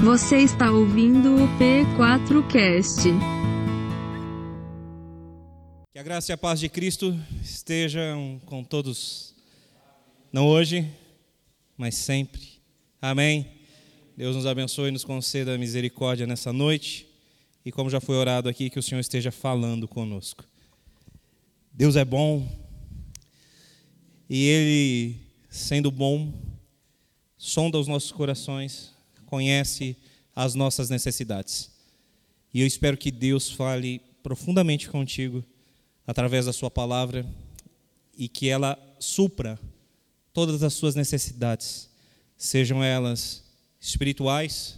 Você está ouvindo o P4Cast. Que a graça e a paz de Cristo estejam com todos, não hoje, mas sempre. Amém. Deus nos abençoe e nos conceda misericórdia nessa noite. E como já foi orado aqui, que o Senhor esteja falando conosco. Deus é bom. E Ele, sendo bom, sonda os nossos corações, conhece as nossas necessidades. E eu espero que Deus fale profundamente contigo através da Sua palavra e que ela supra todas as suas necessidades, sejam elas espirituais,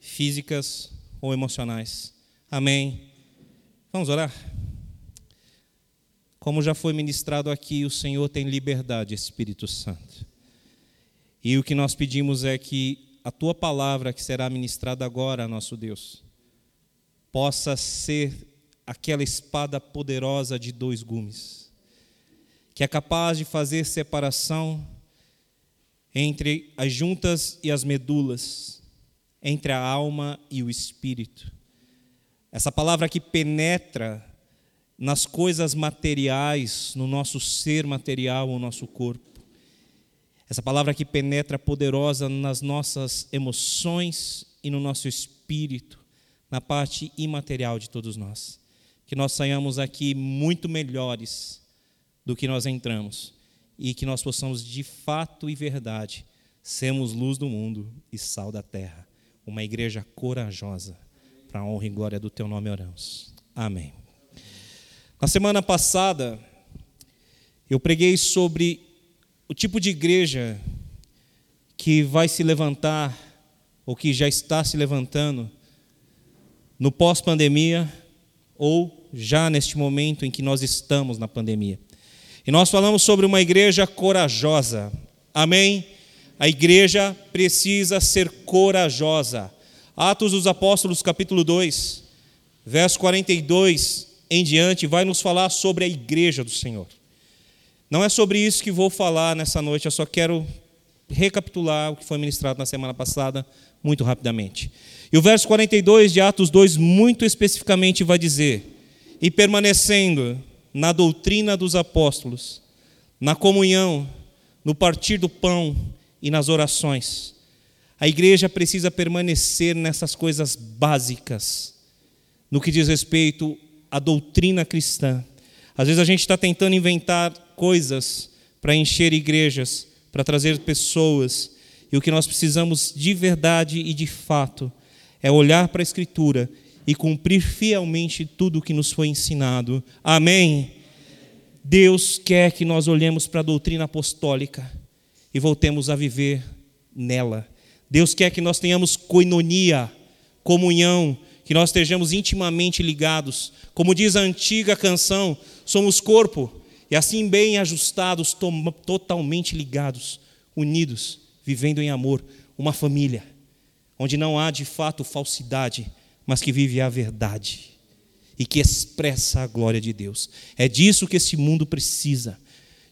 físicas ou emocionais. Amém. Vamos orar? Como já foi ministrado aqui, o Senhor tem liberdade, Espírito Santo. E o que nós pedimos é que a tua palavra que será ministrada agora, nosso Deus, possa ser aquela espada poderosa de dois gumes, que é capaz de fazer separação entre as juntas e as medulas, entre a alma e o espírito. Essa palavra que penetra nas coisas materiais, no nosso ser material, o nosso corpo essa palavra que penetra poderosa nas nossas emoções e no nosso espírito, na parte imaterial de todos nós. Que nós saiamos aqui muito melhores do que nós entramos e que nós possamos de fato e verdade sermos luz do mundo e sal da terra. Uma igreja corajosa, para a honra e glória do teu nome oramos. Amém. Na semana passada, eu preguei sobre o tipo de igreja que vai se levantar, ou que já está se levantando, no pós-pandemia, ou já neste momento em que nós estamos na pandemia. E nós falamos sobre uma igreja corajosa. Amém? A igreja precisa ser corajosa. Atos dos Apóstolos, capítulo 2, verso 42 em diante, vai nos falar sobre a igreja do Senhor. Não é sobre isso que vou falar nessa noite, eu só quero recapitular o que foi ministrado na semana passada, muito rapidamente. E o verso 42 de Atos 2, muito especificamente, vai dizer: E permanecendo na doutrina dos apóstolos, na comunhão, no partir do pão e nas orações. A igreja precisa permanecer nessas coisas básicas, no que diz respeito à doutrina cristã. Às vezes a gente está tentando inventar coisas para encher igrejas, para trazer pessoas. E o que nós precisamos de verdade e de fato é olhar para a Escritura e cumprir fielmente tudo o que nos foi ensinado. Amém? Deus quer que nós olhemos para a doutrina apostólica e voltemos a viver nela. Deus quer que nós tenhamos coinonia, comunhão, que nós estejamos intimamente ligados. Como diz a antiga canção, somos corpo, e assim bem ajustados, totalmente ligados, unidos, vivendo em amor, uma família, onde não há de fato falsidade, mas que vive a verdade e que expressa a glória de Deus. É disso que esse mundo precisa.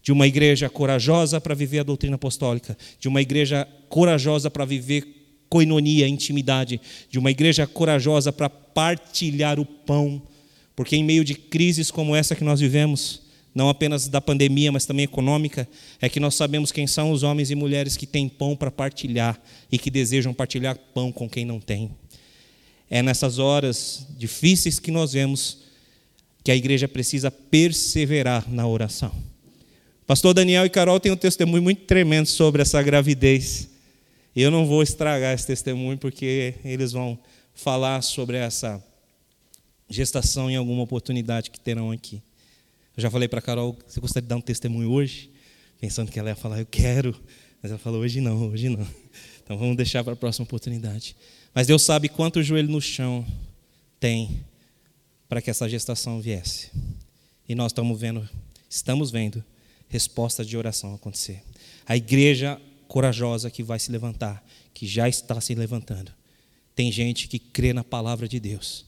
De uma igreja corajosa para viver a doutrina apostólica, de uma igreja corajosa para viver coinonia, intimidade, de uma igreja corajosa para partilhar o pão, porque em meio de crises como essa que nós vivemos, não apenas da pandemia, mas também econômica, é que nós sabemos quem são os homens e mulheres que têm pão para partilhar e que desejam partilhar pão com quem não tem. É nessas horas difíceis que nós vemos que a igreja precisa perseverar na oração. Pastor Daniel e Carol têm um testemunho muito tremendo sobre essa gravidez. Eu não vou estragar esse testemunho porque eles vão falar sobre essa gestação em alguma oportunidade que terão aqui. Eu já falei para a Carol, você gostaria de dar um testemunho hoje? Pensando que ela ia falar, eu quero. Mas ela falou, hoje não, hoje não. Então vamos deixar para a próxima oportunidade. Mas Deus sabe quanto joelho no chão tem para que essa gestação viesse. E nós estamos vendo, estamos vendo resposta de oração acontecer. A igreja corajosa que vai se levantar, que já está se levantando. Tem gente que crê na palavra de Deus.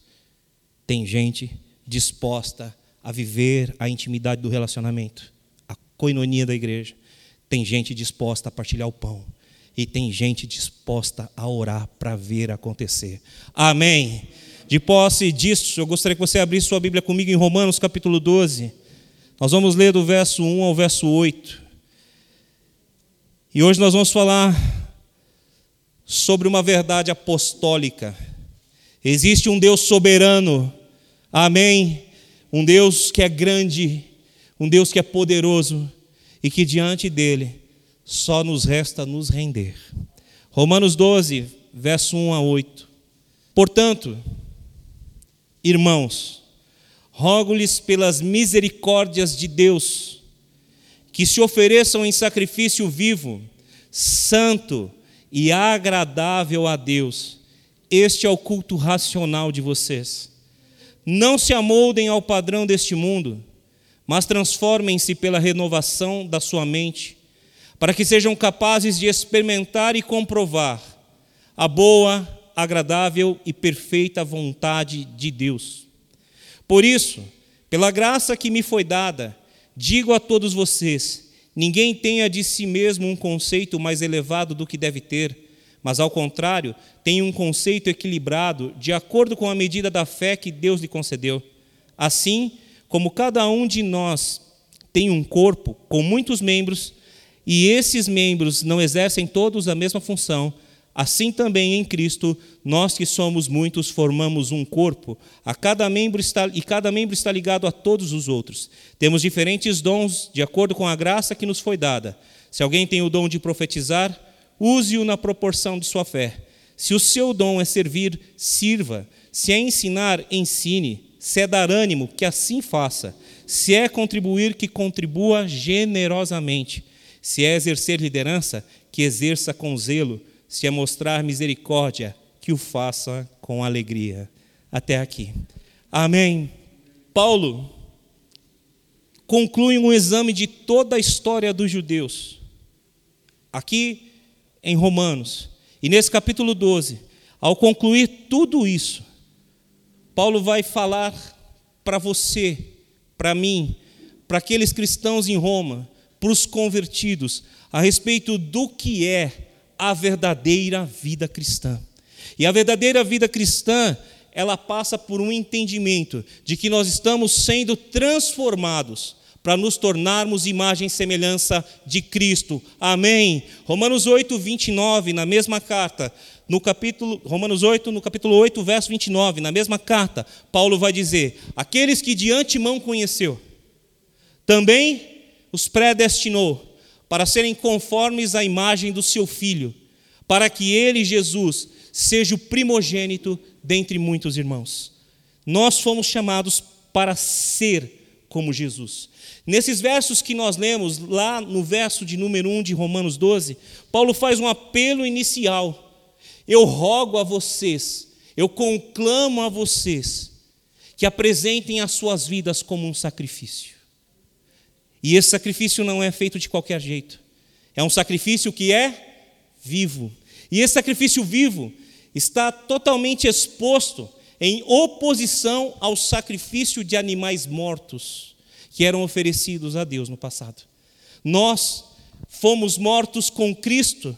Tem gente disposta a a viver a intimidade do relacionamento, a coinonia da igreja. Tem gente disposta a partilhar o pão. e tem gente disposta a orar para ver acontecer. Amém. De posse disso, eu gostaria que você abrisse sua Bíblia comigo em Romanos capítulo 12. Nós vamos ler do verso 1 ao verso 8. E hoje nós vamos falar sobre uma verdade apostólica. Existe um Deus soberano, amém? Um Deus que é grande, um Deus que é poderoso e que diante dele só nos resta nos render. Romanos 12, verso 1 a 8. Portanto, irmãos, rogo-lhes pelas misericórdias de Deus, que se ofereçam em sacrifício vivo, santo e agradável a Deus. Este é o culto racional de vocês. Não se amoldem ao padrão deste mundo, mas transformem-se pela renovação da sua mente para que sejam capazes de experimentar e comprovar a boa, agradável e perfeita vontade de Deus. Por isso, pela graça que me foi dada, digo a todos vocês: ninguém tenha de si mesmo um conceito mais elevado do que deve ter, mas ao contrário, tenha um conceito equilibrado, de acordo com a medida da fé que Deus lhe concedeu. Assim, como cada um de nós tem um corpo com muitos membros, e esses membros não exercem todos a mesma função, assim também em Cristo, nós que somos muitos formamos um corpo, a cada membro está, e cada membro está ligado a todos os outros. Temos diferentes dons de acordo com a graça que nos foi dada. Se alguém tem o dom de profetizar, use-o na proporção de sua fé. Se o seu dom é servir, sirva. Se é ensinar, ensine. Se é dar ânimo, que assim faça. Se é contribuir, que contribua generosamente. Se é exercer liderança, que exerça com zelo. Se é mostrar misericórdia, que o faça com alegria. Até aqui. Amém. Paulo conclui um exame de toda a história dos judeus. Aqui em Romanos. E nesse capítulo 12, ao concluir tudo isso, Paulo vai falar para você, para mim, para aqueles cristãos em Roma, para os convertidos a respeito do que é a verdadeira vida cristã. E a verdadeira vida cristã, ela passa por um entendimento de que nós estamos sendo transformados para nos tornarmos imagem e semelhança de Cristo. Amém. Romanos 8, 29, na mesma carta, no capítulo Romanos 8, no capítulo 8, verso 29, na mesma carta, Paulo vai dizer: "Aqueles que de antemão conheceu, também os predestinou para serem conformes à imagem do seu filho, para que ele, Jesus, seja o primogênito dentre muitos irmãos. Nós fomos chamados para ser como Jesus. Nesses versos que nós lemos, lá no verso de número 1 de Romanos 12, Paulo faz um apelo inicial. Eu rogo a vocês, eu conclamo a vocês, que apresentem as suas vidas como um sacrifício. E esse sacrifício não é feito de qualquer jeito. É um sacrifício que é vivo. E esse sacrifício vivo está totalmente exposto em oposição ao sacrifício de animais mortos que eram oferecidos a Deus no passado. Nós fomos mortos com Cristo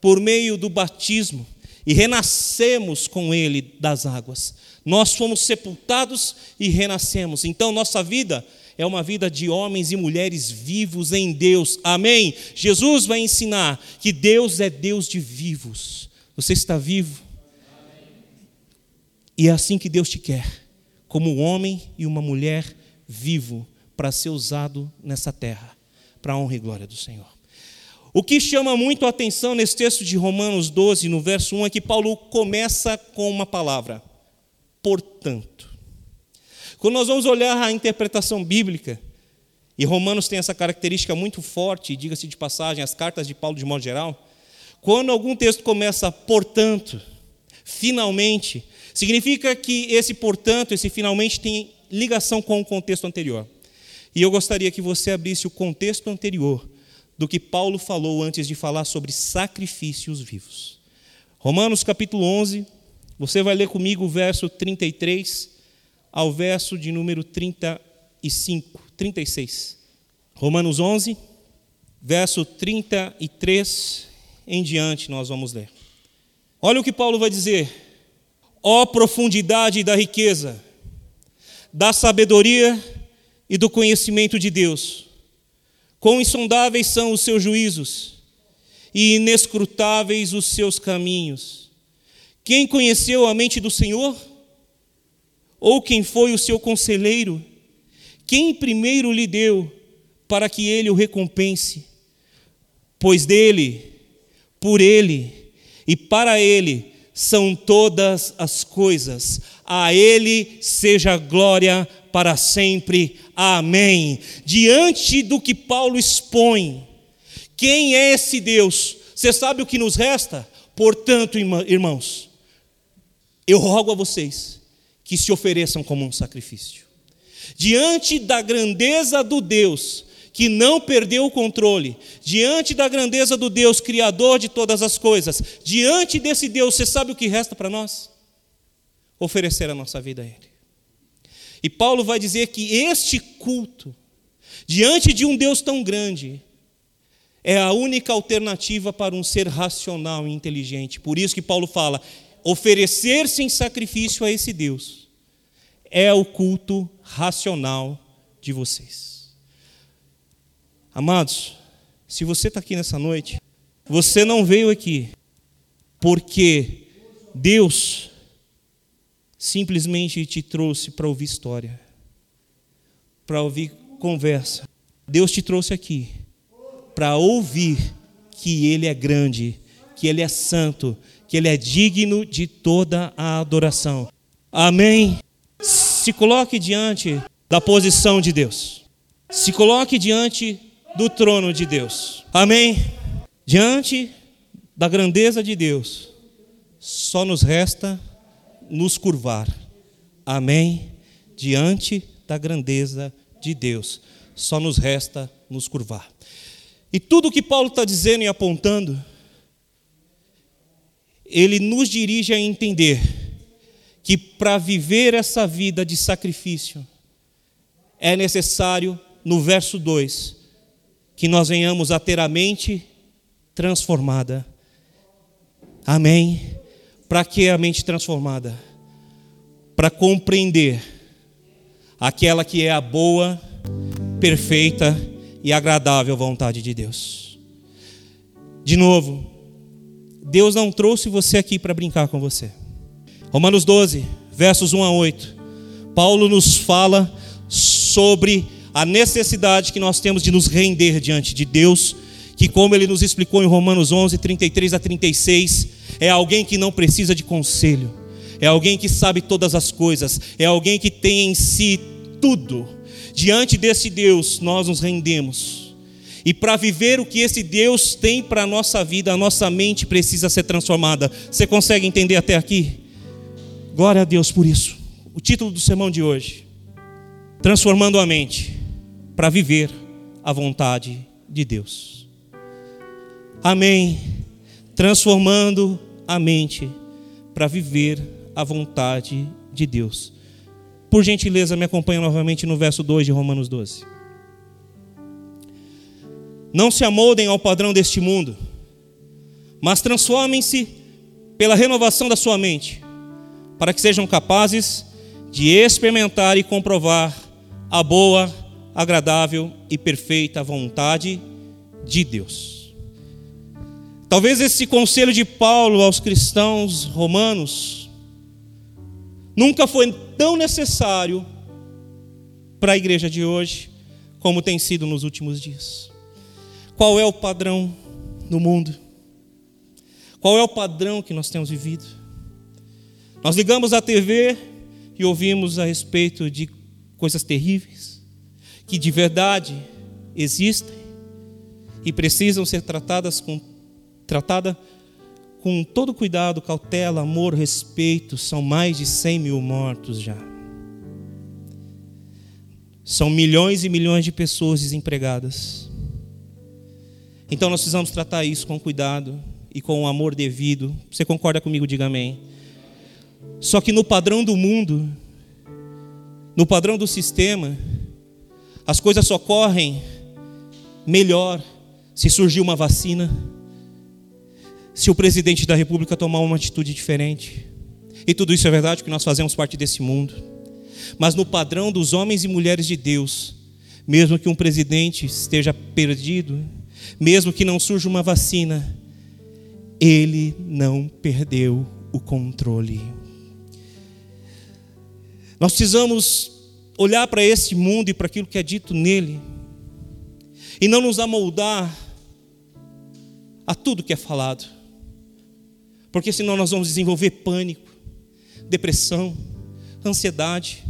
por meio do batismo e renascemos com Ele das águas. Nós fomos sepultados e renascemos. Então, nossa vida é uma vida de homens e mulheres vivos em Deus. Amém? Jesus vai ensinar que Deus é Deus de vivos. Você está vivo? E é assim que Deus te quer, como um homem e uma mulher vivo para ser usado nessa terra, para a honra e glória do Senhor. O que chama muito a atenção nesse texto de Romanos 12, no verso 1, é que Paulo começa com uma palavra: portanto. Quando nós vamos olhar a interpretação bíblica, e Romanos tem essa característica muito forte, diga-se de passagem, as cartas de Paulo de modo geral, quando algum texto começa portanto, finalmente, significa que esse portanto, esse finalmente tem ligação com o contexto anterior. E eu gostaria que você abrisse o contexto anterior do que Paulo falou antes de falar sobre sacrifícios vivos. Romanos capítulo 11, você vai ler comigo o verso 33 ao verso de número 35, 36. Romanos 11, verso 33 em diante nós vamos ler. Olha o que Paulo vai dizer. Ó profundidade da riqueza, da sabedoria e do conhecimento de Deus. Quão insondáveis são os seus juízos e inescrutáveis os seus caminhos. Quem conheceu a mente do Senhor? Ou quem foi o seu conselheiro? Quem primeiro lhe deu para que ele o recompense? Pois dele, por ele e para ele são todas as coisas. A ele seja glória para sempre. Amém. Diante do que Paulo expõe, quem é esse Deus? Você sabe o que nos resta? Portanto, irmãos, eu rogo a vocês que se ofereçam como um sacrifício. Diante da grandeza do Deus que não perdeu o controle, diante da grandeza do Deus criador de todas as coisas, diante desse Deus, você sabe o que resta para nós? Oferecer a nossa vida a Ele. E Paulo vai dizer que este culto, diante de um Deus tão grande, é a única alternativa para um ser racional e inteligente. Por isso que Paulo fala: oferecer-se em sacrifício a esse Deus é o culto racional de vocês. Amados, se você está aqui nessa noite, você não veio aqui porque Deus simplesmente te trouxe para ouvir história, para ouvir conversa. Deus te trouxe aqui para ouvir que Ele é grande, que Ele é santo, que Ele é digno de toda a adoração. Amém? Se coloque diante da posição de Deus. Se coloque diante do trono de Deus. Amém? Diante da grandeza de Deus, só nos resta nos curvar. Amém? Diante da grandeza de Deus, só nos resta nos curvar. E tudo o que Paulo está dizendo e apontando, ele nos dirige a entender que para viver essa vida de sacrifício, é necessário, no verso 2, que nós venhamos a ter a mente transformada. Amém? Para que a mente transformada? Para compreender aquela que é a boa, perfeita e agradável vontade de Deus. De novo, Deus não trouxe você aqui para brincar com você. Romanos 12, versos 1 a 8. Paulo nos fala sobre a necessidade que nós temos de nos render diante de Deus, que, como ele nos explicou em Romanos 11, 33 a 36, é alguém que não precisa de conselho, é alguém que sabe todas as coisas, é alguém que tem em si tudo Diante desse Deus, nós nos rendemos. E para viver o que esse Deus tem para a nossa vida, a nossa mente precisa ser transformada. Você consegue entender até aqui? Glória a Deus por isso. O título do sermão de hoje: Transformando a mente para viver a vontade de Deus. Amém. Transformando a mente para viver a vontade de Deus. Por gentileza, me acompanha novamente no verso 2 de Romanos 12. Não se amoldem ao padrão deste mundo, mas transformem-se pela renovação da sua mente, para que sejam capazes de experimentar e comprovar a boa, agradável e perfeita vontade de Deus. Talvez esse conselho de Paulo aos cristãos romanos nunca foi tão necessário para a igreja de hoje como tem sido nos últimos dias. Qual é o padrão no mundo? Qual é o padrão que nós temos vivido? Nós ligamos a TV e ouvimos a respeito de coisas terríveis que de verdade existem e precisam ser tratadas com tratada com todo cuidado, cautela, amor, respeito, são mais de 100 mil mortos já. São milhões e milhões de pessoas desempregadas. Então nós precisamos tratar isso com cuidado e com o amor devido. Você concorda comigo? Diga amém. Só que no padrão do mundo, no padrão do sistema, as coisas só correm melhor se surgir uma vacina se o presidente da República tomar uma atitude diferente. E tudo isso é verdade, porque nós fazemos parte desse mundo. Mas no padrão dos homens e mulheres de Deus, mesmo que um presidente esteja perdido, mesmo que não surja uma vacina, ele não perdeu o controle. Nós precisamos olhar para esse mundo e para aquilo que é dito nele, e não nos amoldar a tudo que é falado, porque senão nós vamos desenvolver pânico, depressão, ansiedade.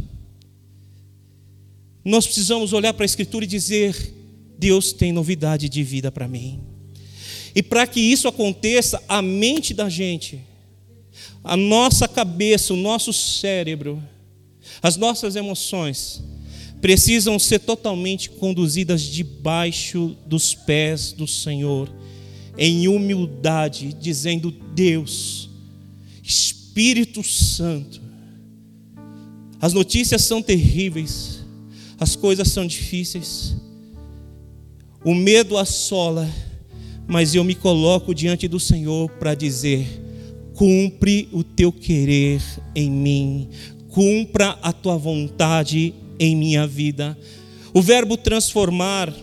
Nós precisamos olhar para a Escritura e dizer: Deus tem novidade de vida para mim. E para que isso aconteça, a mente da gente, a nossa cabeça, o nosso cérebro, as nossas emoções, precisam ser totalmente conduzidas debaixo dos pés do Senhor, em humildade, dizendo: Deus, Espírito Santo, as notícias são terríveis, as coisas são difíceis, o medo assola, mas eu me coloco diante do Senhor para dizer: cumpre o teu querer em mim, cumpra a tua vontade em minha vida. O verbo transformar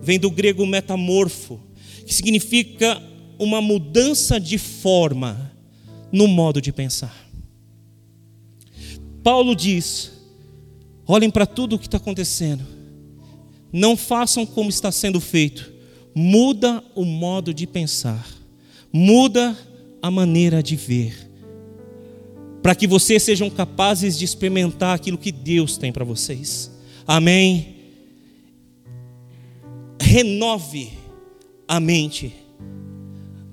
vem do grego metamorfo, que significa uma mudança de forma no modo de pensar. Paulo diz: olhem para tudo o que está acontecendo, não façam como está sendo feito, muda o modo de pensar, muda a maneira de ver, para que vocês sejam capazes de experimentar aquilo que Deus tem para vocês. Amém. Renove a mente,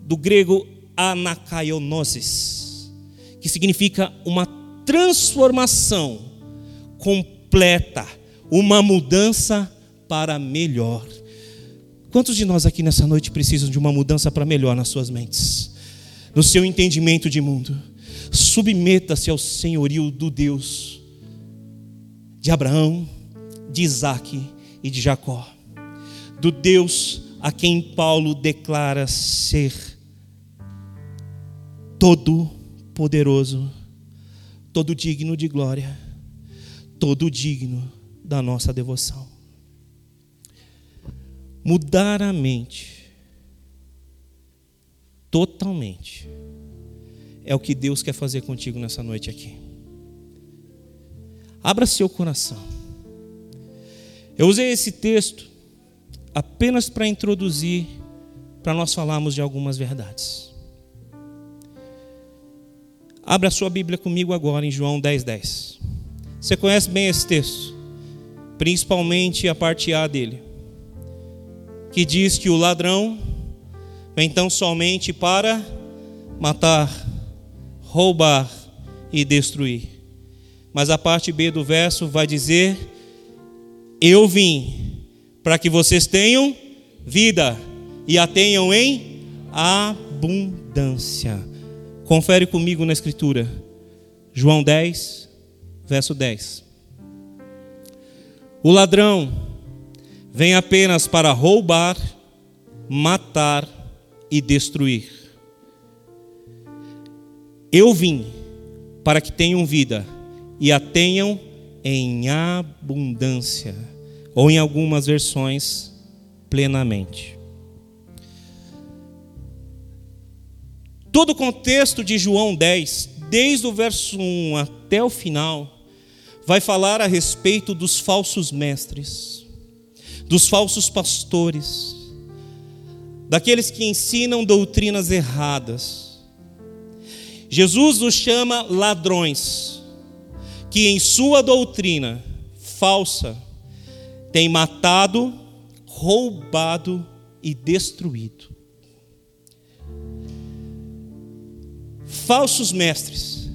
do grego anakaionosis, que significa uma transformação completa, uma mudança para melhor. Quantos de nós aqui nessa noite precisam de uma mudança para melhor nas suas mentes, no seu entendimento de mundo? Submeta-se ao senhorio do Deus de Abraão, de Isaac e de Jacó, do Deus a quem Paulo declara ser todo poderoso todo digno de glória, todo digno da nossa devoção. Mudar a mente, totalmente, é o que Deus quer fazer contigo nessa noite aqui. Abra seu coração. Eu usei esse texto apenas para introduzir, para nós falarmos de algumas verdades. Abra sua Bíblia comigo agora em João 10, 10. Você conhece bem esse texto, principalmente a parte A dele, que diz que o ladrão vem tão somente para matar, roubar e destruir. Mas a parte B do verso vai dizer: Eu vim para que vocês tenham vida e a tenham em abundância. Confere comigo na Escritura. João 10, verso 10. O ladrão vem apenas para roubar, matar e destruir. Eu vim para que tenham vida e a tenham em abundância, ou em algumas versões, plenamente. Todo o contexto de João 10, desde o verso 1 até o final, vai falar a respeito dos falsos mestres, dos falsos pastores, daqueles que ensinam doutrinas erradas. Jesus os chama ladrões, que em sua doutrina falsa têm matado, roubado e destruído. falsos mestres,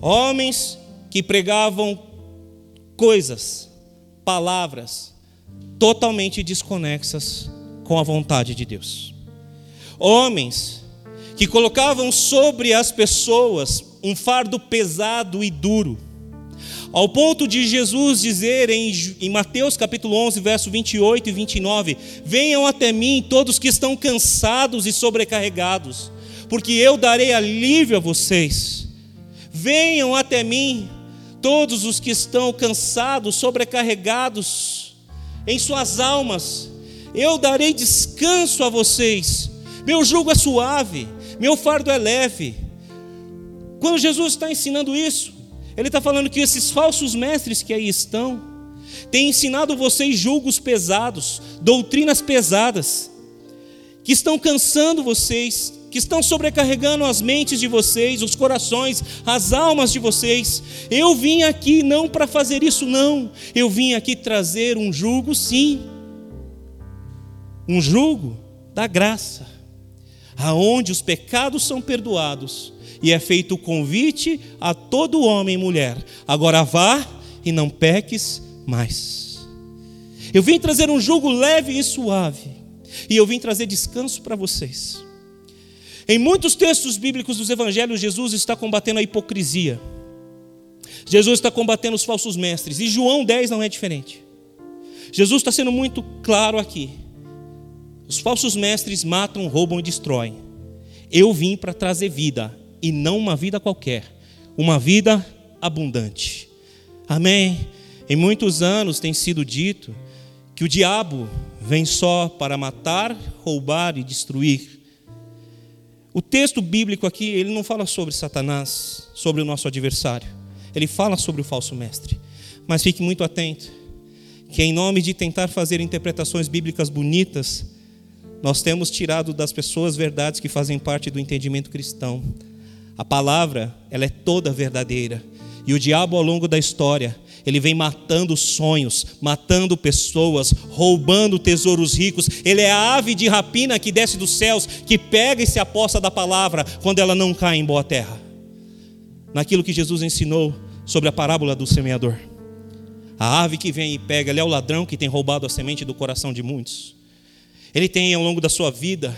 homens que pregavam coisas, palavras totalmente desconexas com a vontade de Deus. Homens que colocavam sobre as pessoas um fardo pesado e duro. Ao ponto de Jesus dizer em, em, Mateus capítulo 11, verso 28 e 29: Venham até mim todos que estão cansados e sobrecarregados, porque eu darei alívio a vocês. Venham até mim todos os que estão cansados, sobrecarregados em suas almas, eu darei descanso a vocês. Meu jugo é suave, meu fardo é leve. Quando Jesus está ensinando isso, Ele está falando que esses falsos mestres que aí estão, têm ensinado vocês julgos pesados, doutrinas pesadas, que estão cansando vocês, que estão sobrecarregando as mentes de vocês, os corações, as almas de vocês. Eu vim aqui não para fazer isso, não. Eu vim aqui trazer um jugo, sim. Um jugo da graça, aonde os pecados são perdoados e é feito o convite a todo homem e mulher. Agora vá e não peques mais. Eu vim trazer um jugo leve e suave, e eu vim trazer descanso para vocês. Em muitos textos bíblicos dos evangelhos, Jesus está combatendo a hipocrisia. Jesus está combatendo os falsos mestres. E João 10 não é diferente. Jesus está sendo muito claro aqui. Os falsos mestres matam, roubam e destroem. Eu vim para trazer vida, e não uma vida qualquer, uma vida abundante. Amém? Em muitos anos tem sido dito que o diabo vem só para matar, roubar e destruir. O texto bíblico aqui, ele não fala sobre Satanás, sobre o nosso adversário. Ele fala sobre o falso mestre. Mas fique muito atento, que em nome de tentar fazer interpretações bíblicas bonitas, nós temos tirado das pessoas verdades que fazem parte do entendimento cristão. A palavra, ela é toda verdadeira. E o diabo ao longo da história, ele vem matando sonhos, matando pessoas, roubando tesouros ricos. Ele é a ave de rapina que desce dos céus, que pega e se aposta da palavra quando ela não cai em boa terra. Naquilo que Jesus ensinou sobre a parábola do semeador. A ave que vem e pega, ele é o ladrão que tem roubado a semente do coração de muitos. Ele tem ao longo da sua vida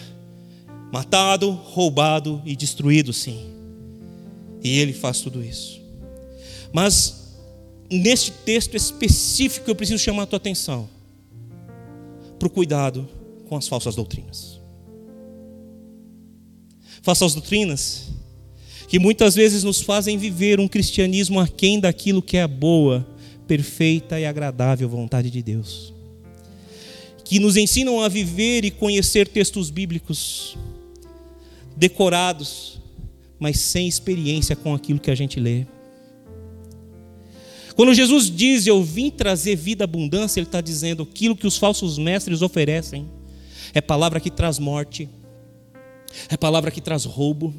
matado, roubado e destruído, sim. E ele faz tudo isso. Mas neste texto específico eu preciso chamar a tua atenção para o cuidado com as falsas doutrinas. Falsas doutrinas que muitas vezes nos fazem viver um cristianismo aquém daquilo que é a boa, perfeita e agradável vontade de Deus. Que nos ensinam a viver e conhecer textos bíblicos decorados, mas sem experiência com aquilo que a gente lê. Quando Jesus diz eu vim trazer vida abundância, Ele está dizendo aquilo que os falsos mestres oferecem é palavra que traz morte, é palavra que traz roubo,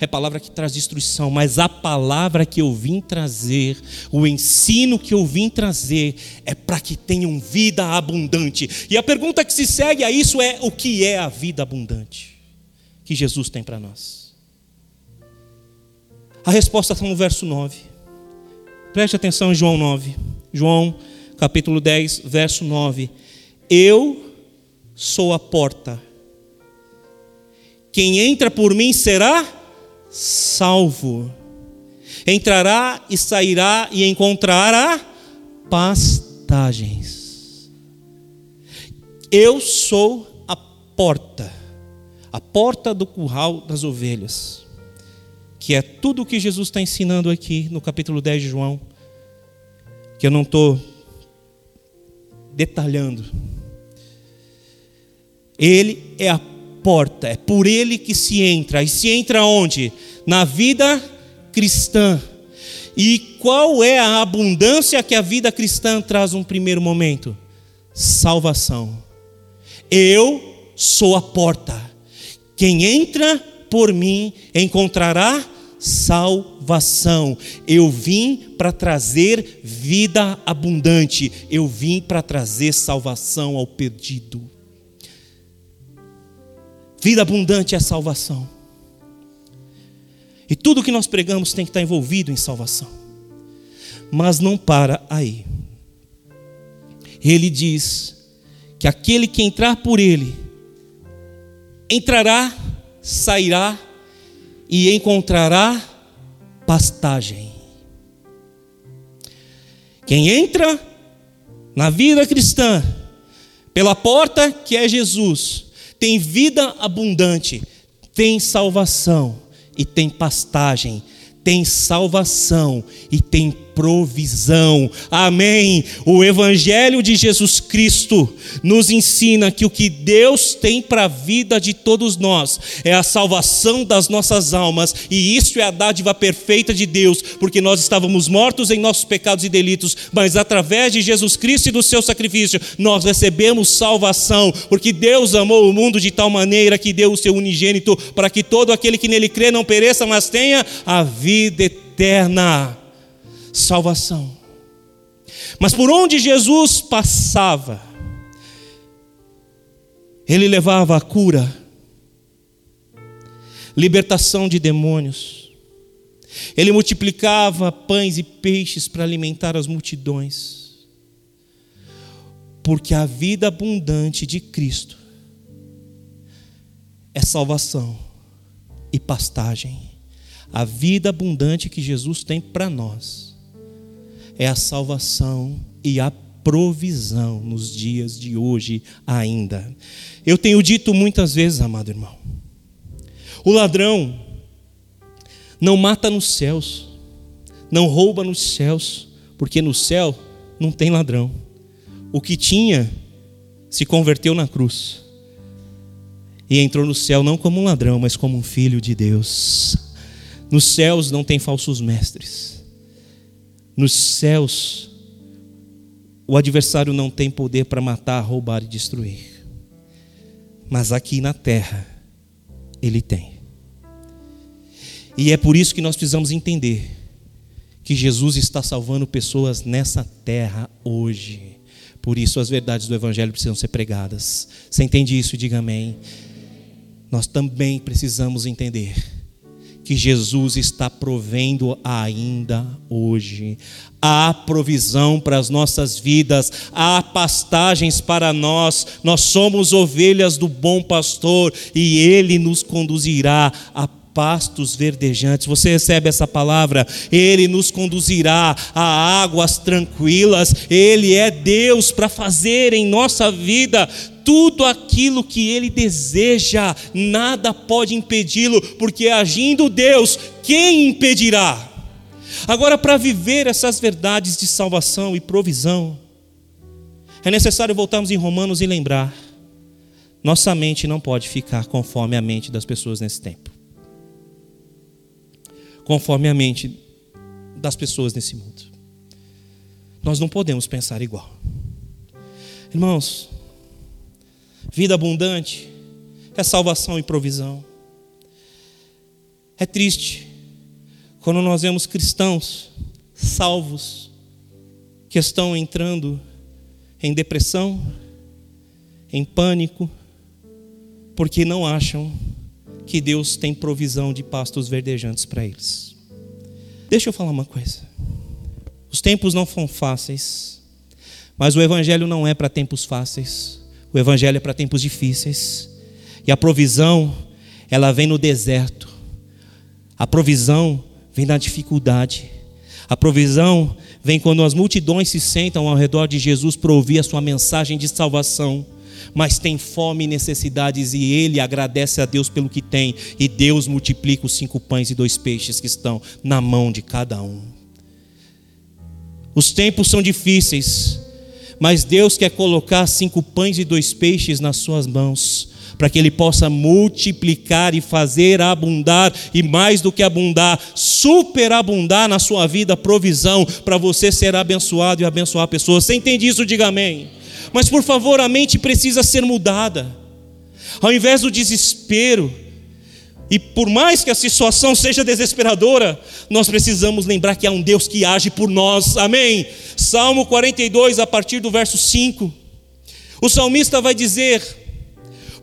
é palavra que traz destruição, mas a palavra que eu vim trazer, o ensino que eu vim trazer, é para que tenham vida abundante. E a pergunta que se segue a isso é: o que é a vida abundante que Jesus tem para nós? A resposta está no verso 9. Preste atenção em João 9. João, capítulo 10, verso 9. Eu sou a porta. Quem entra por mim será salvo. Entrará e sairá e encontrará pastagens. Eu sou a porta, a porta do curral das ovelhas que é tudo o que Jesus está ensinando aqui no capítulo 10 de João, que eu não estou detalhando. Ele é a porta, é por ele que se entra. E se entra onde? Na vida cristã. E qual é a abundância que a vida cristã traz num primeiro momento? Salvação. Eu sou a porta. Quem entra por mim encontrará salvação. Eu vim para trazer vida abundante. Eu vim para trazer salvação ao perdido. Vida abundante é salvação. E tudo que nós pregamos tem que estar envolvido em salvação. Mas não para aí. Ele diz que aquele que entrar por ele entrará, sairá e encontrará pastagem. Quem entra na vida cristã pela porta que é Jesus, tem vida abundante, tem salvação e tem pastagem, tem salvação e tem provisão. Amém. O Evangelho de Jesus Cristo nos ensina que o que Deus tem para a vida de todos nós é a salvação das nossas almas, e isso é a dádiva perfeita de Deus, porque nós estávamos mortos em nossos pecados e delitos, mas através de Jesus Cristo e do seu sacrifício, nós recebemos salvação, porque Deus amou o mundo de tal maneira que deu o seu unigênito para que todo aquele que nele crê não pereça, mas tenha a vida eterna salvação. Mas por onde Jesus passava, ele levava a cura, libertação de demônios, ele multiplicava pães e peixes para alimentar as multidões, porque a vida abundante de Cristo é salvação e pastagem. A vida abundante que Jesus tem para nós é a salvação e a provisão nos dias de hoje ainda. Eu tenho dito muitas vezes, amado irmão, o ladrão não mata nos céus, não rouba nos céus, porque no céu não tem ladrão. O que tinha se converteu na cruz e entrou no céu não como um ladrão, mas como um filho de Deus. Nos céus não tem falsos mestres. Nos céus, o adversário não tem poder para matar, roubar e destruir. Mas aqui na terra, ele tem. E é por isso que nós precisamos entender que Jesus está salvando pessoas nessa terra hoje. Por isso as verdades do Evangelho precisam ser pregadas. Você entende isso? Diga amém. Nós também precisamos entender que Jesus está provendo ainda hoje. Há provisão para as nossas vidas, há pastagens para nós, nós somos ovelhas do bom pastor e ele nos conduzirá a pastos verdejantes. Você recebe essa palavra? Ele nos conduzirá a águas tranquilas. Ele é Deus para fazer em nossa vida tudo aquilo que ele deseja, nada pode impedi-lo, porque agindo Deus, quem impedirá? Agora, para viver essas verdades de salvação e provisão, é necessário voltarmos em Romanos e lembrar: nossa mente não pode ficar conforme a mente das pessoas nesse tempo, conforme a mente das pessoas nesse mundo. Nós não podemos pensar igual. Irmãos, vida abundante, é salvação e provisão. É triste quando nós vemos cristãos salvos que estão entrando em depressão, em pânico, porque não acham que Deus tem provisão de pastos verdejantes para eles. Deixa eu falar uma coisa. Os tempos não são fáceis, mas o Evangelho não é para tempos fáceis. O evangelho é para tempos difíceis. E a provisão, ela vem no deserto. A provisão vem na dificuldade. A provisão vem quando as multidões se sentam ao redor de Jesus para ouvir a sua mensagem de salvação. Mas tem fome e necessidades, e ele agradece a Deus pelo que tem, e Deus multiplica os cinco pães e dois peixes que estão na mão de cada um. Os tempos são difíceis, mas Deus quer colocar cinco pães e dois peixes nas suas mãos, para que Ele possa multiplicar e fazer abundar, e mais do que abundar, superabundar na sua vida provisão, para você ser abençoado e abençoar pessoas. Você entende isso? Diga amém. Mas por favor, a mente precisa ser mudada. Ao invés do desespero, e por mais que a situação seja desesperadora, nós precisamos lembrar que há um Deus que age por nós, amém? Salmo 42, a partir do verso 5, o salmista vai dizer: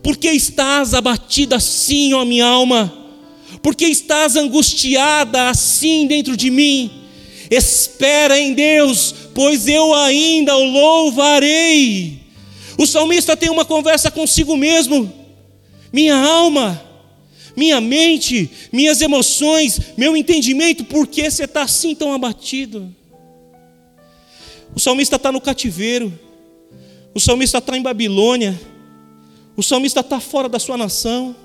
Por que estás abatida assim, ó minha alma? Por que estás angustiada assim dentro de mim? Espera em Deus, pois eu ainda o louvarei. O salmista tem uma conversa consigo mesmo, minha alma minha mente, minhas emoções, meu entendimento, por que você está assim tão abatido? O salmista está no cativeiro. O salmista está em Babilônia. O salmista está fora da sua nação.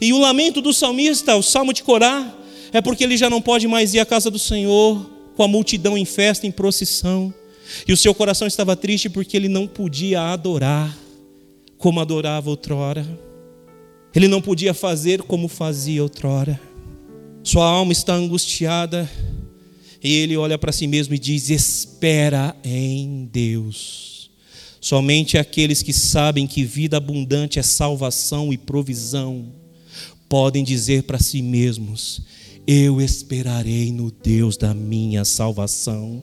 E o lamento do salmista, o salmo de Corá, é porque ele já não pode mais ir à casa do Senhor com a multidão em festa, em procissão. E o seu coração estava triste porque ele não podia adorar como adorava outrora. Ele não podia fazer como fazia outrora. Sua alma está angustiada e ele olha para si mesmo e diz: Espera em Deus. Somente aqueles que sabem que vida abundante é salvação e provisão podem dizer para si mesmos: Eu esperarei no Deus da minha salvação.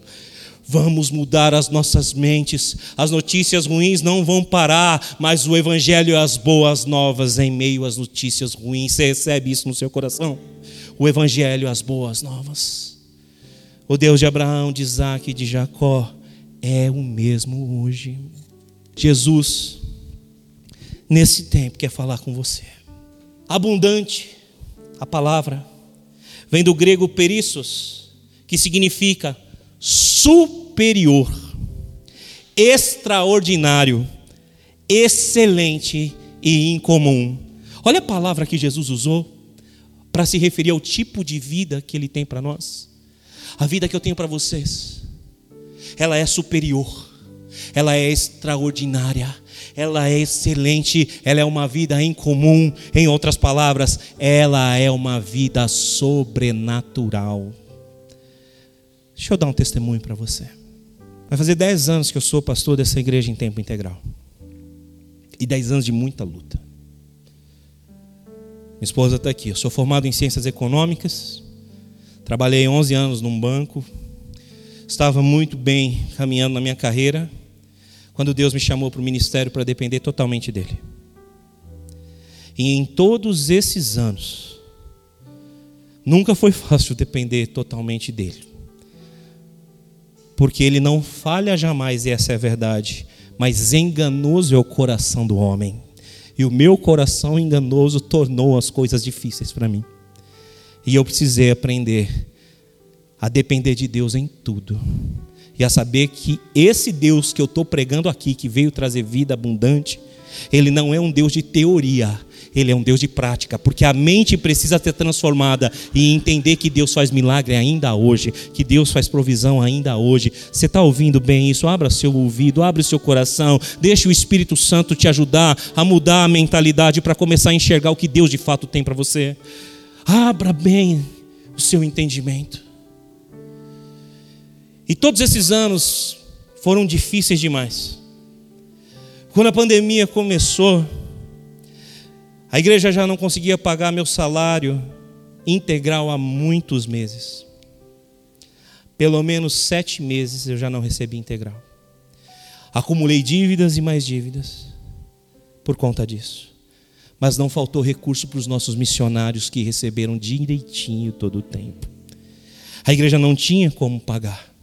Vamos mudar as nossas mentes. As notícias ruins não vão parar, mas o Evangelho e as boas novas em meio às notícias ruins. Você recebe isso no seu coração? O Evangelho e as boas novas. O Deus de Abraão, de Isaac e de Jacó é o mesmo hoje. Jesus, nesse tempo, quer falar com você. Abundante, a palavra, vem do grego perissos, que significa superior, extraordinário, excelente e incomum. Olha a palavra que Jesus usou para se referir ao tipo de vida que ele tem para nós. A vida que eu tenho para vocês, ela é superior, ela é extraordinária, ela é excelente, ela é uma vida incomum. Em outras palavras, ela é uma vida sobrenatural. Deixa eu dar um testemunho para você. Vai fazer 10 anos que eu sou pastor dessa igreja em tempo integral. E 10 anos de muita luta. Minha esposa está aqui. Eu sou formado em ciências econômicas. Trabalhei 11 anos num banco. Estava muito bem caminhando na minha carreira. Quando Deus me chamou para o ministério para depender totalmente dele. E em todos esses anos, nunca foi fácil depender totalmente dele porque ele não falha jamais, e essa é a verdade. Mas enganoso é o coração do homem. E o meu coração enganoso tornou as coisas difíceis para mim. E eu precisei aprender a depender de Deus em tudo. E a saber que esse Deus que eu estou pregando aqui, que veio trazer vida abundante, ele não é um Deus de teoria, ele é um Deus de prática, porque a mente precisa ser transformada e entender que Deus faz milagre ainda hoje, que Deus faz provisão ainda hoje. Você está ouvindo bem isso? Abra seu ouvido, abre seu coração, deixe o Espírito Santo te ajudar a mudar a mentalidade para começar a enxergar o que Deus de fato tem para você. Abra bem o seu entendimento. E todos esses anos foram difíceis demais. Quando a pandemia começou, a igreja já não conseguia pagar meu salário integral há muitos meses. Pelo menos sete meses eu já não recebi integral. Acumulei dívidas e mais dívidas por conta disso. Mas não faltou recurso para os nossos missionários que receberam direitinho todo o tempo. A igreja não tinha como pagar.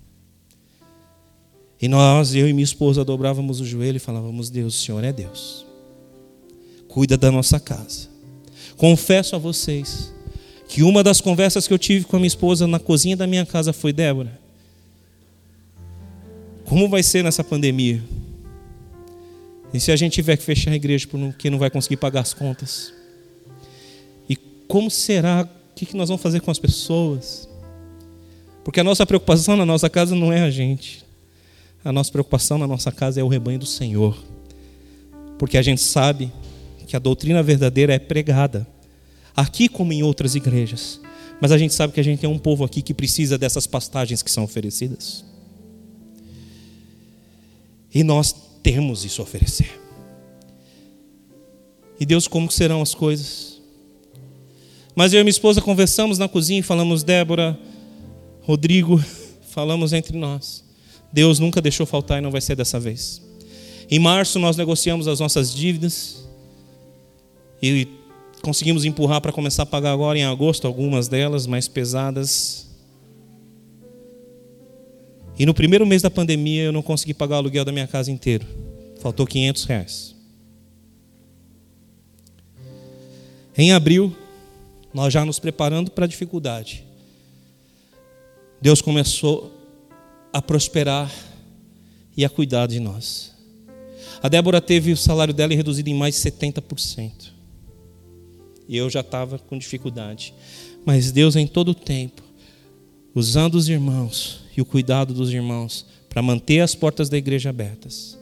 E nós, eu e minha esposa, dobrávamos o joelho e falávamos: Deus, o Senhor é Deus cuida da nossa casa. Confesso a vocês que uma das conversas que eu tive com a minha esposa na cozinha da minha casa foi: Débora, como vai ser nessa pandemia? E se a gente tiver que fechar a igreja porque não vai conseguir pagar as contas? E como será? O que nós vamos fazer com as pessoas? Porque a nossa preocupação na nossa casa não é a gente. A nossa preocupação na nossa casa é o rebanho do Senhor. Porque a gente sabe que a doutrina verdadeira é pregada, aqui como em outras igrejas. Mas a gente sabe que a gente tem um povo aqui que precisa dessas pastagens que são oferecidas. E nós temos isso a oferecer. E Deus, como serão as coisas? Mas eu e minha esposa conversamos na cozinha e falamos, Débora, Rodrigo, falamos entre nós. Deus nunca deixou faltar e não vai ser dessa vez. Em março nós negociamos as nossas dívidas. E conseguimos empurrar para começar a pagar agora em agosto, algumas delas mais pesadas. E no primeiro mês da pandemia eu não consegui pagar o aluguel da minha casa inteiro. Faltou 500 reais. Em abril, nós já nos preparando para a dificuldade. Deus começou a prosperar e a cuidar de nós. A Débora teve o salário dela reduzido em mais de 70%. E eu já estava com dificuldade. Mas Deus, em todo o tempo, usando os irmãos e o cuidado dos irmãos para manter as portas da igreja abertas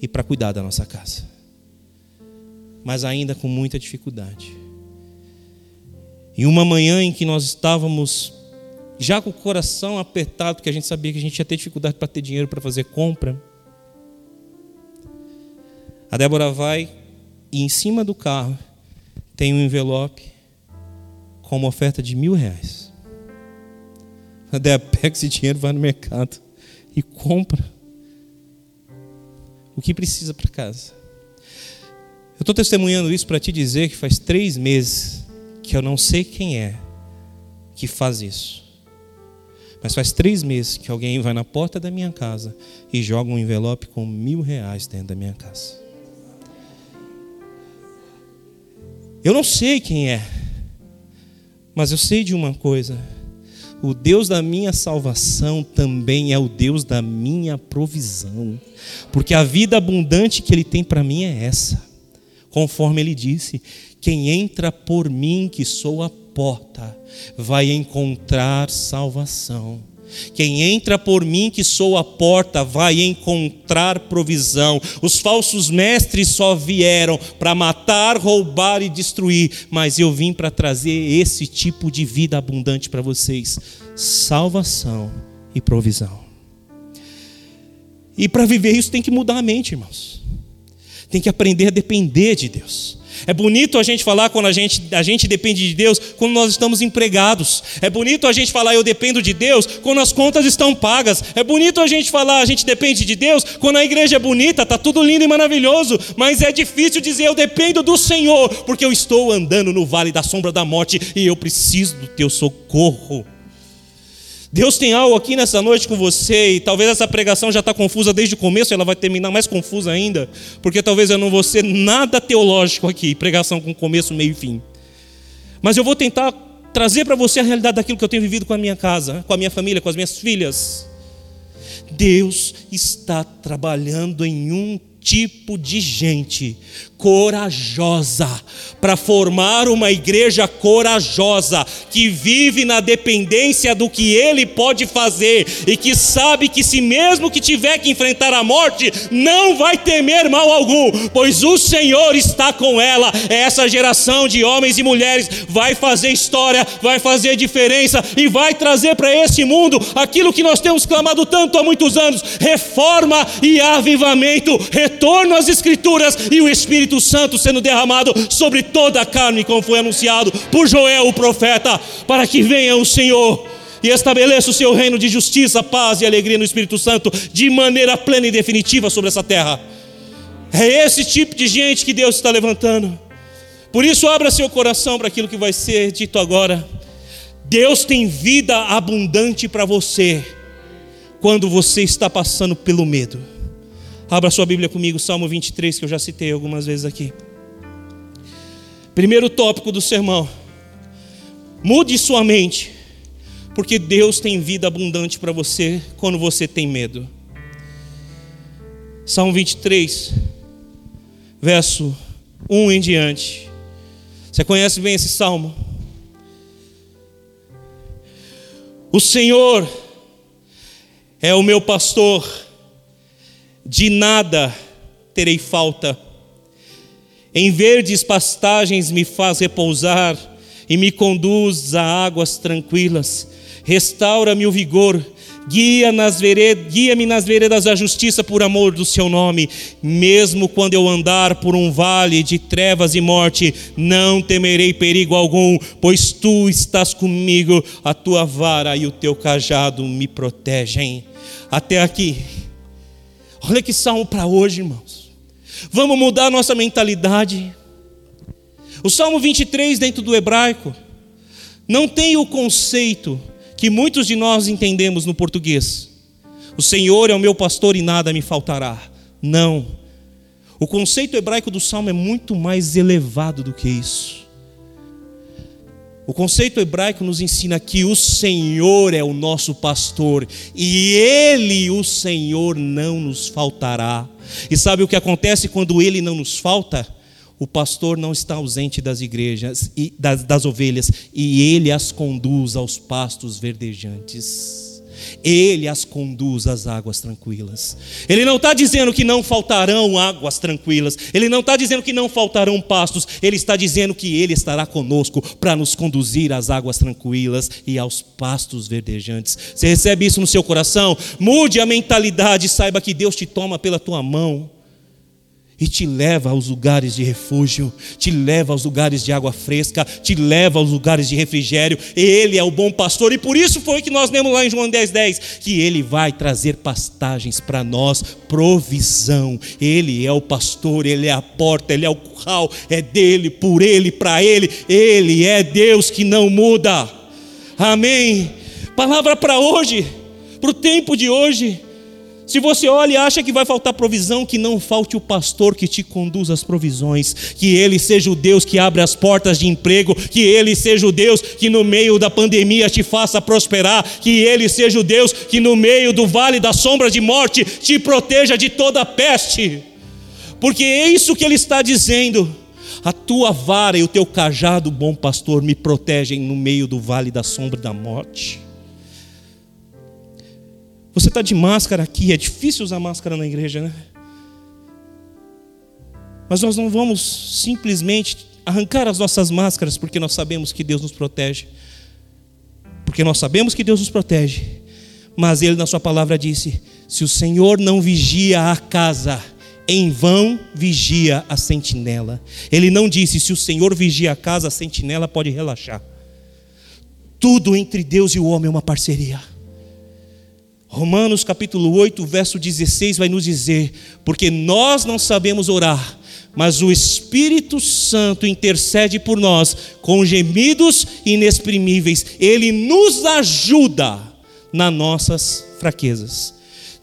e para cuidar da nossa casa. Mas ainda com muita dificuldade. E uma manhã em que nós estávamos já com o coração apertado, porque a gente sabia que a gente ia ter dificuldade para ter dinheiro para fazer compra. A Débora vai e em cima do carro tem um envelope com uma oferta de mil reais. A Débora pega esse dinheiro, vai no mercado e compra o que precisa para casa. Eu estou testemunhando isso para te dizer que faz três meses que eu não sei quem é que faz isso. Mas faz três meses que alguém vai na porta da minha casa e joga um envelope com mil reais dentro da minha casa. Eu não sei quem é, mas eu sei de uma coisa: o Deus da minha salvação também é o Deus da minha provisão, porque a vida abundante que Ele tem para mim é essa, conforme Ele disse: quem entra por mim, que sou a porta, vai encontrar salvação. Quem entra por mim, que sou a porta, vai encontrar provisão. Os falsos mestres só vieram para matar, roubar e destruir, mas eu vim para trazer esse tipo de vida abundante para vocês: salvação e provisão. E para viver isso tem que mudar a mente, irmãos. Tem que aprender a depender de Deus. É bonito a gente falar quando a gente, a gente depende de Deus, quando nós estamos empregados. É bonito a gente falar eu dependo de Deus quando as contas estão pagas. É bonito a gente falar a gente depende de Deus quando a igreja é bonita, está tudo lindo e maravilhoso. Mas é difícil dizer eu dependo do Senhor, porque eu estou andando no vale da sombra da morte e eu preciso do teu socorro. Deus tem algo aqui nessa noite com você, e talvez essa pregação já está confusa desde o começo, ela vai terminar mais confusa ainda, porque talvez eu não vou ser nada teológico aqui, pregação com começo, meio e fim. Mas eu vou tentar trazer para você a realidade daquilo que eu tenho vivido com a minha casa, com a minha família, com as minhas filhas. Deus está trabalhando em um tipo de gente corajosa para formar uma igreja corajosa que vive na dependência do que ele pode fazer e que sabe que se mesmo que tiver que enfrentar a morte, não vai temer mal algum, pois o Senhor está com ela. Essa geração de homens e mulheres vai fazer história, vai fazer diferença e vai trazer para esse mundo aquilo que nós temos clamado tanto há muitos anos: reforma e avivamento retorno às Escrituras e o Espírito Santo sendo derramado sobre toda a carne, como foi anunciado por Joel, o profeta, para que venha o Senhor e estabeleça o seu reino de justiça, paz e alegria no Espírito Santo de maneira plena e definitiva sobre essa terra. É esse tipo de gente que Deus está levantando. Por isso, abra seu coração para aquilo que vai ser dito agora. Deus tem vida abundante para você quando você está passando pelo medo. Abra sua Bíblia comigo, Salmo 23, que eu já citei algumas vezes aqui. Primeiro tópico do sermão: mude sua mente, porque Deus tem vida abundante para você quando você tem medo. Salmo 23, verso 1 em diante. Você conhece bem esse salmo? O Senhor é o meu pastor de nada terei falta. Em verdes pastagens me faz repousar e me conduz a águas tranquilas. Restaura-me o vigor, guia-me nas, veredas, guia nas veredas da justiça por amor do seu nome. Mesmo quando eu andar por um vale de trevas e morte, não temerei perigo algum, pois tu estás comigo, a tua vara e o teu cajado me protegem. Até aqui Olha que salmo para hoje, irmãos. Vamos mudar a nossa mentalidade. O Salmo 23, dentro do hebraico, não tem o conceito que muitos de nós entendemos no português. O Senhor é o meu pastor e nada me faltará. Não. O conceito hebraico do salmo é muito mais elevado do que isso. O conceito hebraico nos ensina que o Senhor é o nosso pastor e Ele, o Senhor, não nos faltará. E sabe o que acontece quando Ele não nos falta? O pastor não está ausente das igrejas e das, das ovelhas e ele as conduz aos pastos verdejantes. Ele as conduz às águas tranquilas. Ele não está dizendo que não faltarão águas tranquilas. Ele não está dizendo que não faltarão pastos. Ele está dizendo que Ele estará conosco para nos conduzir às águas tranquilas e aos pastos verdejantes. Você recebe isso no seu coração? Mude a mentalidade. Saiba que Deus te toma pela tua mão e te leva aos lugares de refúgio, te leva aos lugares de água fresca, te leva aos lugares de refrigério. Ele é o bom pastor, e por isso foi que nós lemos lá em João 10,10 10, que ele vai trazer pastagens para nós, provisão. Ele é o pastor, ele é a porta, ele é o curral, é dele, por ele, para ele. Ele é Deus que não muda. Amém. Palavra para hoje, para o tempo de hoje. Se você olha e acha que vai faltar provisão, que não falte o pastor que te conduz às provisões, que ele seja o Deus que abre as portas de emprego, que ele seja o Deus que no meio da pandemia te faça prosperar, que ele seja o Deus que no meio do vale da sombra de morte te proteja de toda peste. Porque é isso que ele está dizendo. A tua vara e o teu cajado, bom pastor, me protegem no meio do vale da sombra da morte. Você está de máscara aqui, é difícil usar máscara na igreja, né? Mas nós não vamos simplesmente arrancar as nossas máscaras porque nós sabemos que Deus nos protege. Porque nós sabemos que Deus nos protege. Mas Ele, na Sua palavra, disse: Se o Senhor não vigia a casa, em vão vigia a sentinela. Ele não disse: Se o Senhor vigia a casa, a sentinela pode relaxar. Tudo entre Deus e o homem é uma parceria. Romanos capítulo 8, verso 16 vai nos dizer: Porque nós não sabemos orar, mas o Espírito Santo intercede por nós com gemidos inexprimíveis, ele nos ajuda nas nossas fraquezas.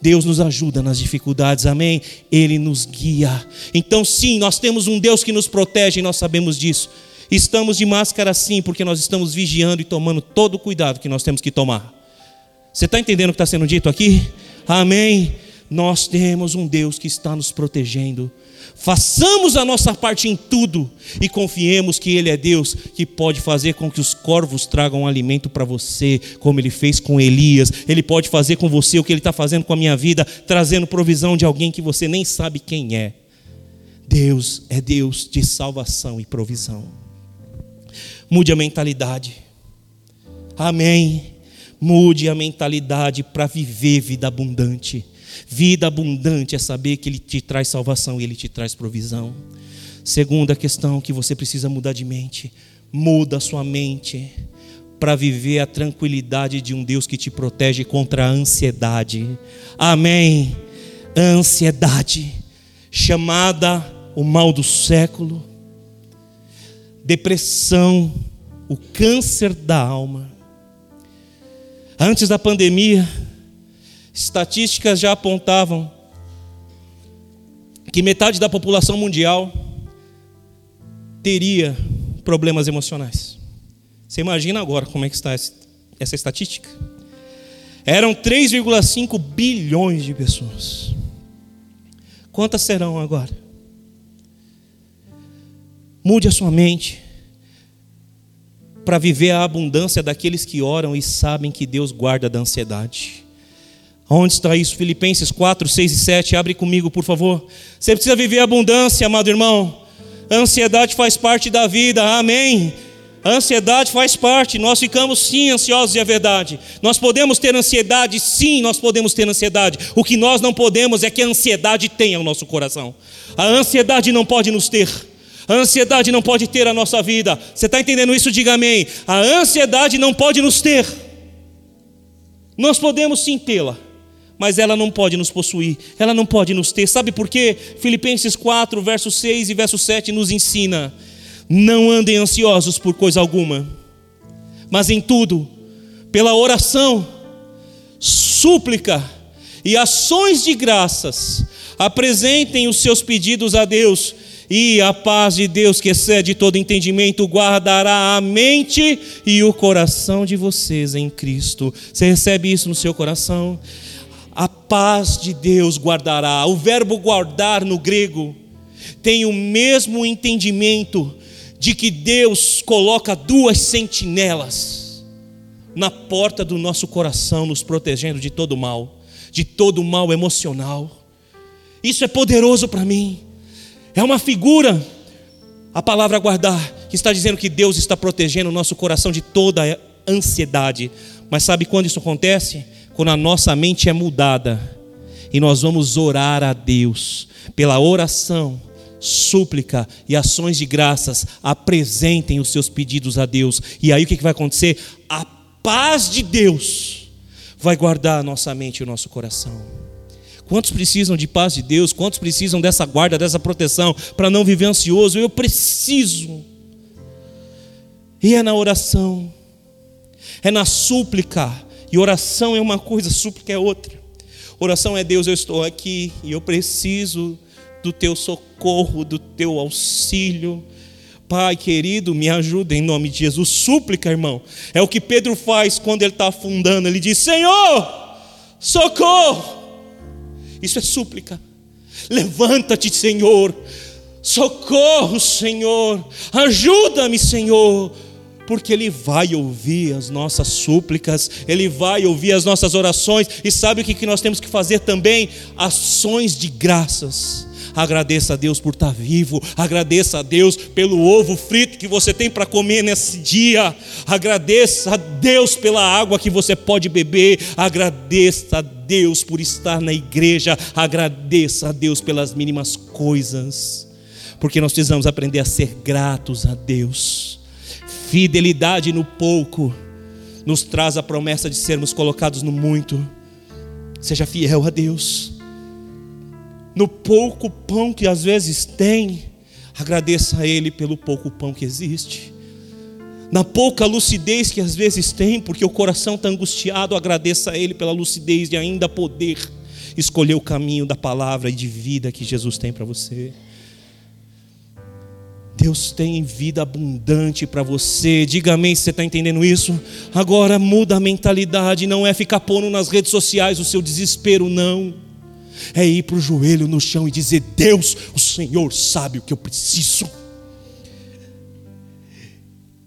Deus nos ajuda nas dificuldades, amém? Ele nos guia. Então, sim, nós temos um Deus que nos protege, e nós sabemos disso. Estamos de máscara, sim, porque nós estamos vigiando e tomando todo o cuidado que nós temos que tomar. Você está entendendo o que está sendo dito aqui? Amém. Nós temos um Deus que está nos protegendo. Façamos a nossa parte em tudo e confiemos que Ele é Deus que pode fazer com que os corvos tragam alimento para você, como Ele fez com Elias. Ele pode fazer com você o que Ele está fazendo com a minha vida, trazendo provisão de alguém que você nem sabe quem é. Deus é Deus de salvação e provisão. Mude a mentalidade. Amém. Mude a mentalidade para viver vida abundante. Vida abundante é saber que Ele te traz salvação e Ele te traz provisão. Segunda questão que você precisa mudar de mente: muda a sua mente para viver a tranquilidade de um Deus que te protege contra a ansiedade. Amém. Ansiedade, chamada o mal do século, depressão, o câncer da alma Antes da pandemia, estatísticas já apontavam que metade da população mundial teria problemas emocionais. Você imagina agora como é que está essa estatística? Eram 3,5 bilhões de pessoas. Quantas serão agora? Mude a sua mente para viver a abundância daqueles que oram e sabem que Deus guarda da ansiedade. Onde está isso? Filipenses 4, 6 e 7. Abre comigo, por favor. Você precisa viver a abundância, amado irmão. A ansiedade faz parte da vida, amém. A ansiedade faz parte, nós ficamos sim ansiosos, é verdade. Nós podemos ter ansiedade, sim, nós podemos ter ansiedade. O que nós não podemos é que a ansiedade tenha o nosso coração. A ansiedade não pode nos ter. A ansiedade não pode ter a nossa vida. Você está entendendo isso? Diga amém. A ansiedade não pode nos ter. Nós podemos sim tê-la, mas ela não pode nos possuir, ela não pode nos ter. Sabe por quê? Filipenses 4, verso 6 e verso 7 nos ensina: não andem ansiosos por coisa alguma, mas em tudo, pela oração, súplica e ações de graças, apresentem os seus pedidos a Deus E a paz de Deus, que excede todo entendimento, guardará a mente e o coração de vocês em Cristo. Você recebe isso no seu coração? A paz de Deus guardará. O verbo guardar no grego tem o mesmo entendimento de que Deus coloca duas sentinelas na porta do nosso coração, nos protegendo de todo mal, de todo mal emocional. Isso é poderoso para mim. É uma figura, a palavra guardar, que está dizendo que Deus está protegendo o nosso coração de toda ansiedade. Mas sabe quando isso acontece? Quando a nossa mente é mudada e nós vamos orar a Deus pela oração súplica e ações de graças, apresentem os seus pedidos a Deus. E aí o que vai acontecer? A paz de Deus vai guardar a nossa mente e o nosso coração. Quantos precisam de paz de Deus? Quantos precisam dessa guarda, dessa proteção para não viver ansioso? Eu preciso. E é na oração, é na súplica. E oração é uma coisa, súplica é outra. Oração é Deus, eu estou aqui e eu preciso do teu socorro, do teu auxílio. Pai querido, me ajuda em nome de Jesus. Súplica, irmão. É o que Pedro faz quando ele está afundando. Ele diz: Senhor, socorro. Isso é súplica. Levanta-te, Senhor. Socorro, Senhor. Ajuda-me, Senhor porque Ele vai ouvir as nossas súplicas, Ele vai ouvir as nossas orações, e sabe o que nós temos que fazer também? Ações de graças. Agradeça a Deus por estar vivo. Agradeça a Deus pelo ovo frito que você tem para comer nesse dia. Agradeça a Deus pela água que você pode beber. Agradeça a Deus por estar na igreja. Agradeça a Deus pelas mínimas coisas. Porque nós precisamos aprender a ser gratos a Deus. Fidelidade no pouco nos traz a promessa de sermos colocados no muito. Seja fiel a Deus no pouco pão que às vezes tem, agradeça a Ele pelo pouco pão que existe. Na pouca lucidez que às vezes tem, porque o coração está angustiado, agradeça a Ele pela lucidez de ainda poder escolher o caminho da palavra e de vida que Jesus tem para você. Deus tem vida abundante para você. Diga amém se você está entendendo isso. Agora muda a mentalidade, não é ficar pondo nas redes sociais o seu desespero, não é ir para o joelho no chão e dizer: Deus, o Senhor sabe o que eu preciso.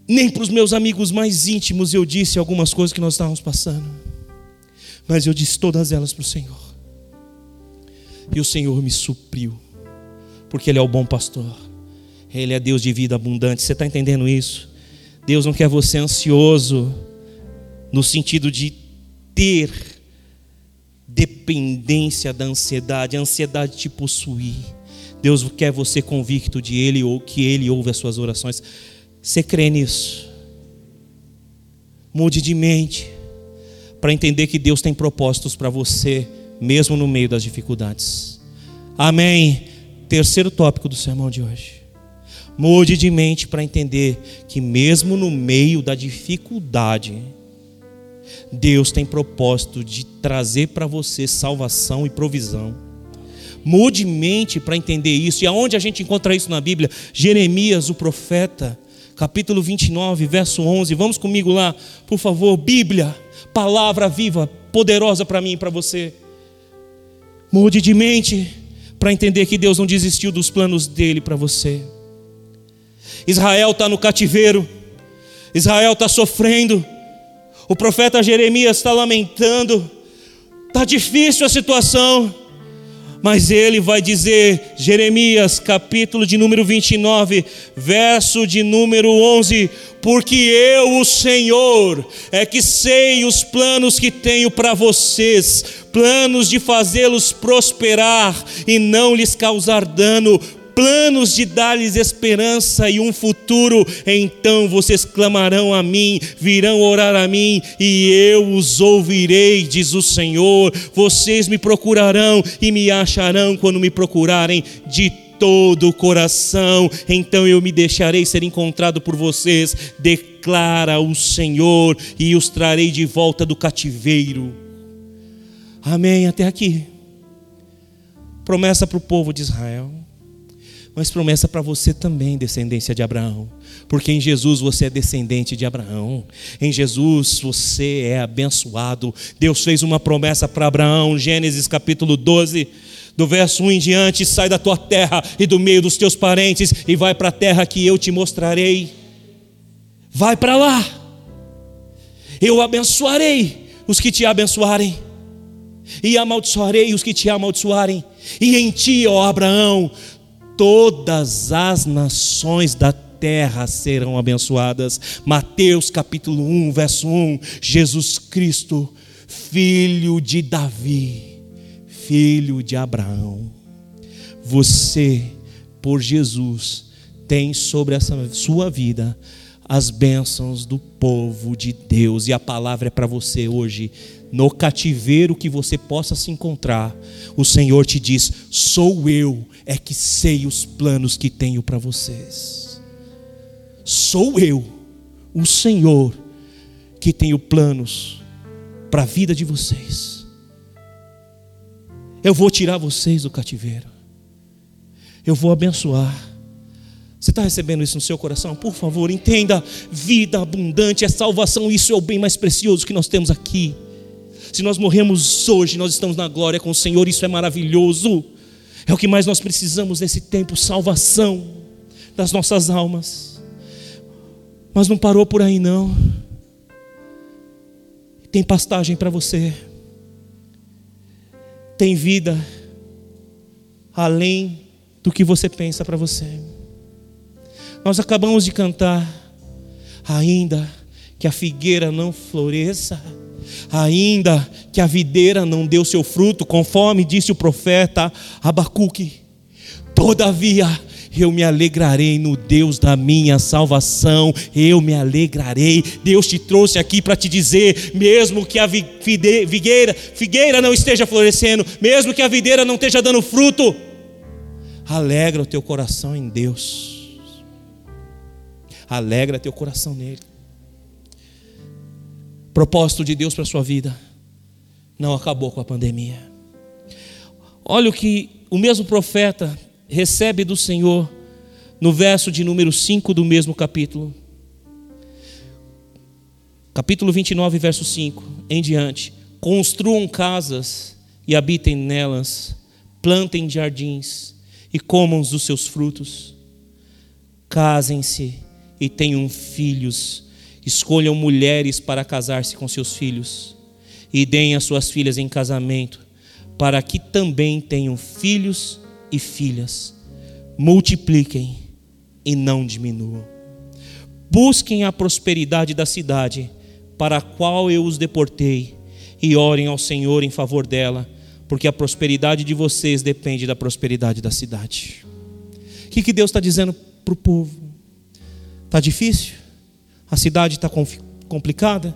Nem para os meus amigos mais íntimos eu disse algumas coisas que nós estávamos passando, mas eu disse todas elas para o Senhor, e o Senhor me supriu, porque Ele é o bom pastor, Ele é Deus de vida abundante. Você está entendendo isso? Deus não quer você ansioso, no sentido de ter dependência da ansiedade, a ansiedade te possuir. Deus quer você convicto de Ele ou que Ele ouve as suas orações. Você crê nisso? Mude de mente para entender que Deus tem propósitos para você, mesmo no meio das dificuldades. Amém. Terceiro tópico do sermão de hoje. Mude de mente para entender que, mesmo no meio da dificuldade, Deus tem propósito de trazer para você salvação e provisão. Mude mente para entender isso. E aonde a gente encontra isso na Bíblia? Jeremias, o profeta, capítulo 29, verso 11. Vamos comigo lá, por favor. Bíblia, palavra viva, poderosa para mim e para você. Mude de mente para entender que Deus não desistiu dos planos dele para você. Israel está no cativeiro, Israel está sofrendo. O profeta Jeremias está lamentando, está difícil a situação, mas ele vai dizer, Jeremias, capítulo de número 29, verso de número 11: Porque eu, o Senhor, é que sei os planos que tenho para vocês, planos de fazê-los prosperar e não lhes causar dano, planos de dar-lhes esperança e um futuro, então vocês clamarão a mim, virão orar a mim e eu os ouvirei, diz o Senhor. Vocês me procurarão e me acharão quando me procurarem de todo o coração, então eu me deixarei ser encontrado por vocês, declara o Senhor, e os trarei de volta do cativeiro. Amém. Até aqui. Promessa para o povo de Israel. Mas promessa para você também, descendência de Abraão. Porque em Jesus você é descendente de Abraão. Em Jesus você é abençoado. Deus fez uma promessa para Abraão, Gênesis capítulo 12, do verso 1 em diante: sai da tua terra e do meio dos teus parentes e vai para a terra que eu te mostrarei. Vai para lá. Eu abençoarei os que te abençoarem, e amaldiçoarei os que te amaldiçoarem. E em ti, ó Abraão, todas as nações da terra serão abençoadas. Mateus capítulo 1, verso 1. Jesus Cristo, filho de Davi, filho de Abraão. Você, por Jesus, tem sobre essa sua vida as bênçãos do povo de Deus. E a palavra é para você hoje no cativeiro que você possa se encontrar, o Senhor te diz: sou eu, é que sei os planos que tenho para vocês. Sou eu, o Senhor, que tenho planos para a vida de vocês. Eu vou tirar vocês do cativeiro. Eu vou abençoar. Você está recebendo isso no seu coração? Por favor, entenda: vida abundante é salvação, isso é o bem mais precioso que nós temos aqui. Se nós morremos hoje, nós estamos na glória com o Senhor, isso é maravilhoso. É o que mais nós precisamos nesse tempo salvação das nossas almas. Mas não parou por aí, não. Tem pastagem para você, tem vida além do que você pensa para você. Nós acabamos de cantar, ainda que a figueira não floresça ainda que a videira não deu seu fruto, conforme disse o profeta Abacuque. Todavia, eu me alegrarei no Deus da minha salvação, eu me alegrarei. Deus te trouxe aqui para te dizer, mesmo que a figueira, figueira não esteja florescendo, mesmo que a videira não esteja dando fruto, alegra o teu coração em Deus. Alegra teu coração nele propósito de Deus para a sua vida não acabou com a pandemia. Olha o que o mesmo profeta recebe do Senhor no verso de número 5 do mesmo capítulo. Capítulo 29, verso 5 em diante. Construam casas e habitem nelas, plantem jardins e comam dos seus frutos. Casem-se e tenham filhos Escolham mulheres para casar-se com seus filhos e deem as suas filhas em casamento, para que também tenham filhos e filhas. Multipliquem e não diminuam. Busquem a prosperidade da cidade para a qual eu os deportei e orem ao Senhor em favor dela, porque a prosperidade de vocês depende da prosperidade da cidade. O que, Deus está dizendo para o povo? Está difícil? A cidade está complicada?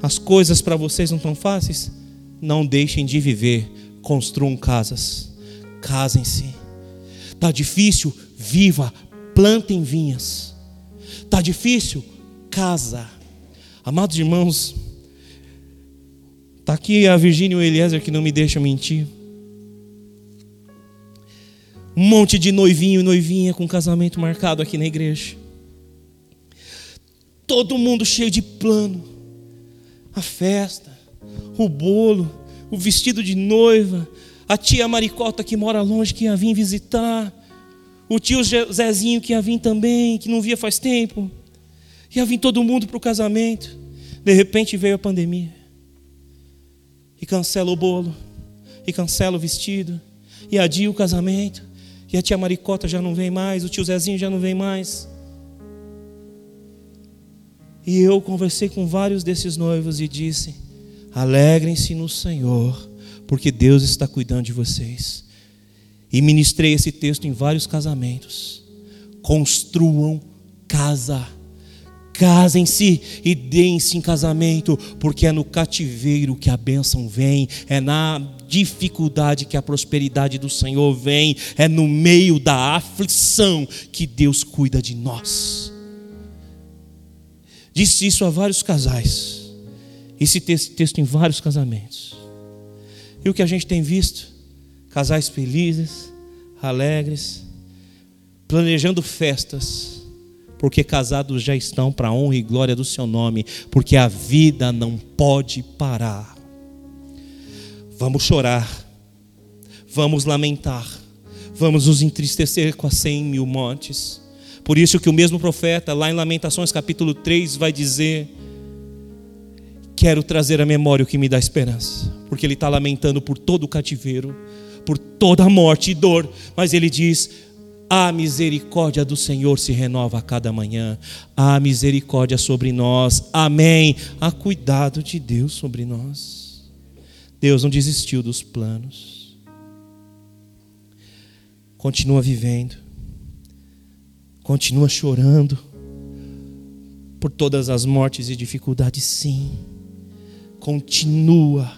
As coisas para vocês não estão fáceis? Não deixem de viver. Construam casas. Casem-se. Está difícil? Viva. Plantem vinhas. Está difícil? Casa. Amados irmãos, está aqui a Virgínia e o Eliezer que não me deixam mentir. Um monte de noivinho e noivinha com casamento marcado aqui na igreja. Todo mundo cheio de plano. A festa, o bolo, o vestido de noiva, a tia Maricota que mora longe que ia vir visitar, o tio Zezinho que ia vir também, que não via faz tempo. Ia vir todo mundo para o casamento. De repente veio a pandemia. E cancela o bolo, e cancela o vestido, e adia o casamento. E a tia Maricota já não vem mais, o tio Zezinho já não vem mais. E eu conversei com vários desses noivos e disse: alegrem-se no Senhor, porque Deus está cuidando de vocês. E ministrei esse texto em vários casamentos. Construam casa. Casem-se e deem-se em casamento, porque é no cativeiro que a bênção vem, é na dificuldade que a prosperidade do Senhor vem, é no meio da aflição que Deus cuida de nós. Disse isso a vários casais. Esse texto em vários casamentos. E o que a gente tem visto? Casais felizes, alegres, planejando festas, porque casados já estão para a honra e glória do seu nome, porque a vida não pode parar. Vamos chorar, vamos lamentar, vamos nos entristecer com as cem mil mortes. Por isso que o mesmo profeta, lá em Lamentações capítulo 3, vai dizer: Quero trazer à memória o que me dá esperança, porque ele está lamentando por todo o cativeiro, por toda a morte e dor, mas ele diz: a misericórdia do Senhor se renova a cada manhã. A misericórdia sobre nós. Amém. Há cuidado de Deus sobre nós. Deus não desistiu dos planos. Continua vivendo. Continua chorando por todas as mortes e dificuldades, sim. Continua.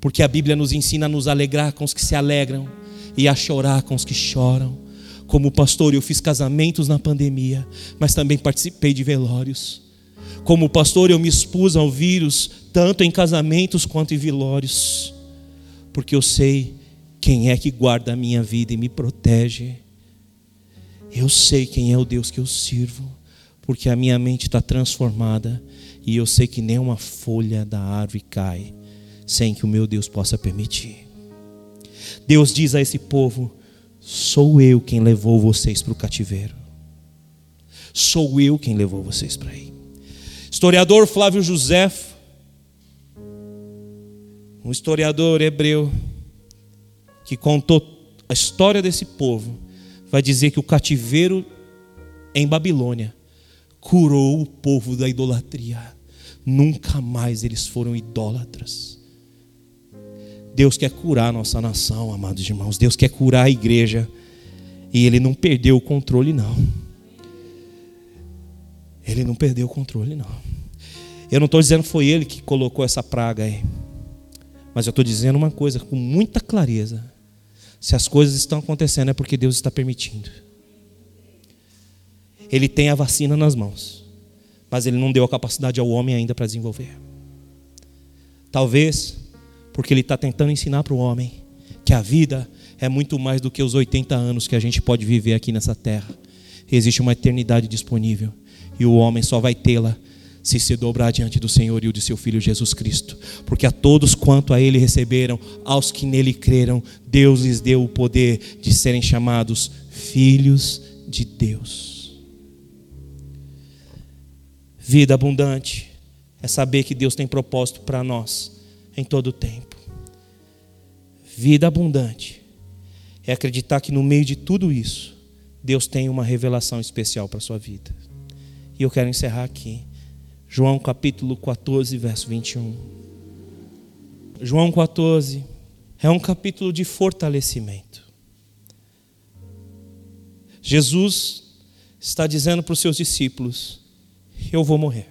Porque a Bíblia nos ensina a nos alegrar com os que se alegram e a chorar com os que choram. Como pastor, eu fiz casamentos na pandemia, mas também participei de velórios. Como pastor, eu me expus ao vírus, tanto em casamentos quanto em velórios, porque eu sei quem é que guarda a minha vida e me protege. Eu sei quem é o Deus que eu sirvo, porque a minha mente está transformada e eu sei que nenhuma folha da árvore cai sem que o meu Deus possa permitir. Deus diz a esse povo: Sou eu quem levou vocês para o cativeiro. Sou eu quem levou vocês para aí. Historiador Flávio José, um historiador hebreu, que contou a história desse povo, vai dizer que o cativeiro em Babilônia curou o povo da idolatria. Nunca mais eles foram idólatras. Deus quer curar a nossa nação, amados irmãos. Deus quer curar a igreja. E Ele não perdeu o controle, não. Ele não perdeu o controle, não. Eu não estou dizendo que foi Ele que colocou essa praga aí. Mas eu estou dizendo uma coisa com muita clareza. Se as coisas estão acontecendo é porque Deus está permitindo. Ele tem a vacina nas mãos. Mas Ele não deu a capacidade ao homem ainda para desenvolver. Talvez porque ele está tentando ensinar para o homem que a vida é muito mais do que os 80 anos que a gente pode viver aqui nessa terra. Existe uma eternidade disponível e o homem só vai tê-la se se dobrar diante do Senhor e o de seu Filho Jesus Cristo. Porque a todos quanto a Ele receberam, aos que nele creram, Deus lhes deu o poder de serem chamados filhos de Deus. Vida abundante é saber que Deus tem propósito para nós em todo o tempo. Vida abundante é acreditar que no meio de tudo isso, Deus tem uma revelação especial para a sua vida. E eu quero encerrar aqui. João capítulo 14, verso 21. João 14 é um capítulo de fortalecimento. Jesus está dizendo para os seus discípulos: Eu vou morrer.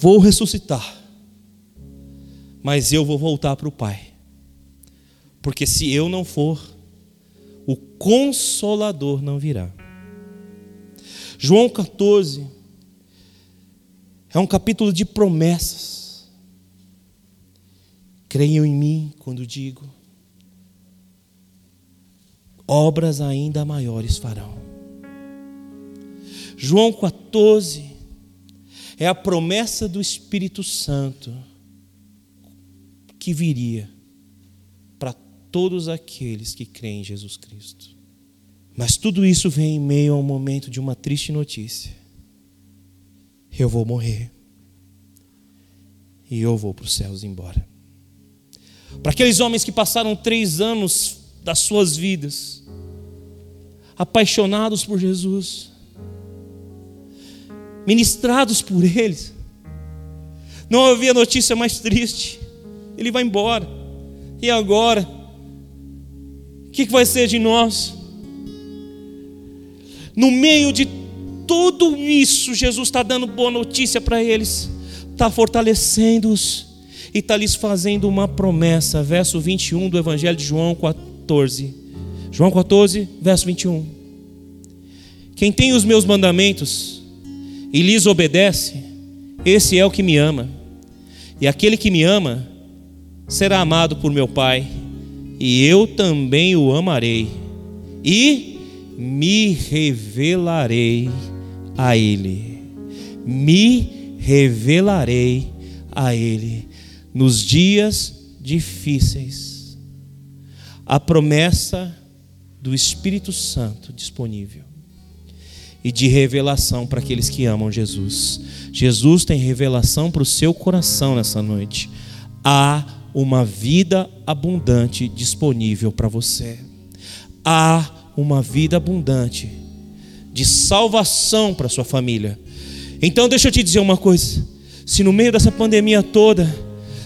vou ressuscitar, mas eu vou voltar para o Pai. Porque se eu não for, o consolador não virá. João 14 é um capítulo de promessas. Creiam em mim quando digo: obras ainda maiores farão. João 14 é a promessa do Espírito Santo que viria para todos aqueles que creem em Jesus Cristo. Mas tudo isso vem em meio a um momento de uma triste notícia. Eu vou morrer. E eu vou para os céus embora. Para aqueles homens que passaram três anos das suas vidas, apaixonados por Jesus, ministrados por eles. Não havia notícia mais triste. Ele vai embora. E agora? O que vai ser de nós? No meio de tudo isso, Jesus está dando boa notícia para eles, está fortalecendo-os e está lhes fazendo uma promessa. Verso 21 do Evangelho de João 14. João 14, verso 21. Quem tem os meus mandamentos e lhes obedece, esse é o que me ama. E aquele que me ama será amado por meu Pai, e eu também o amarei e me revelarei a ele. Me revelarei a ele nos dias difíceis. A promessa do Espírito Santo disponível e de revelação para aqueles que amam Jesus. Jesus tem revelação para o seu coração nessa noite. Há uma vida abundante disponível para você. Há uma vida abundante de salvação para sua família. Então, deixa eu te dizer uma coisa: se no meio dessa pandemia toda,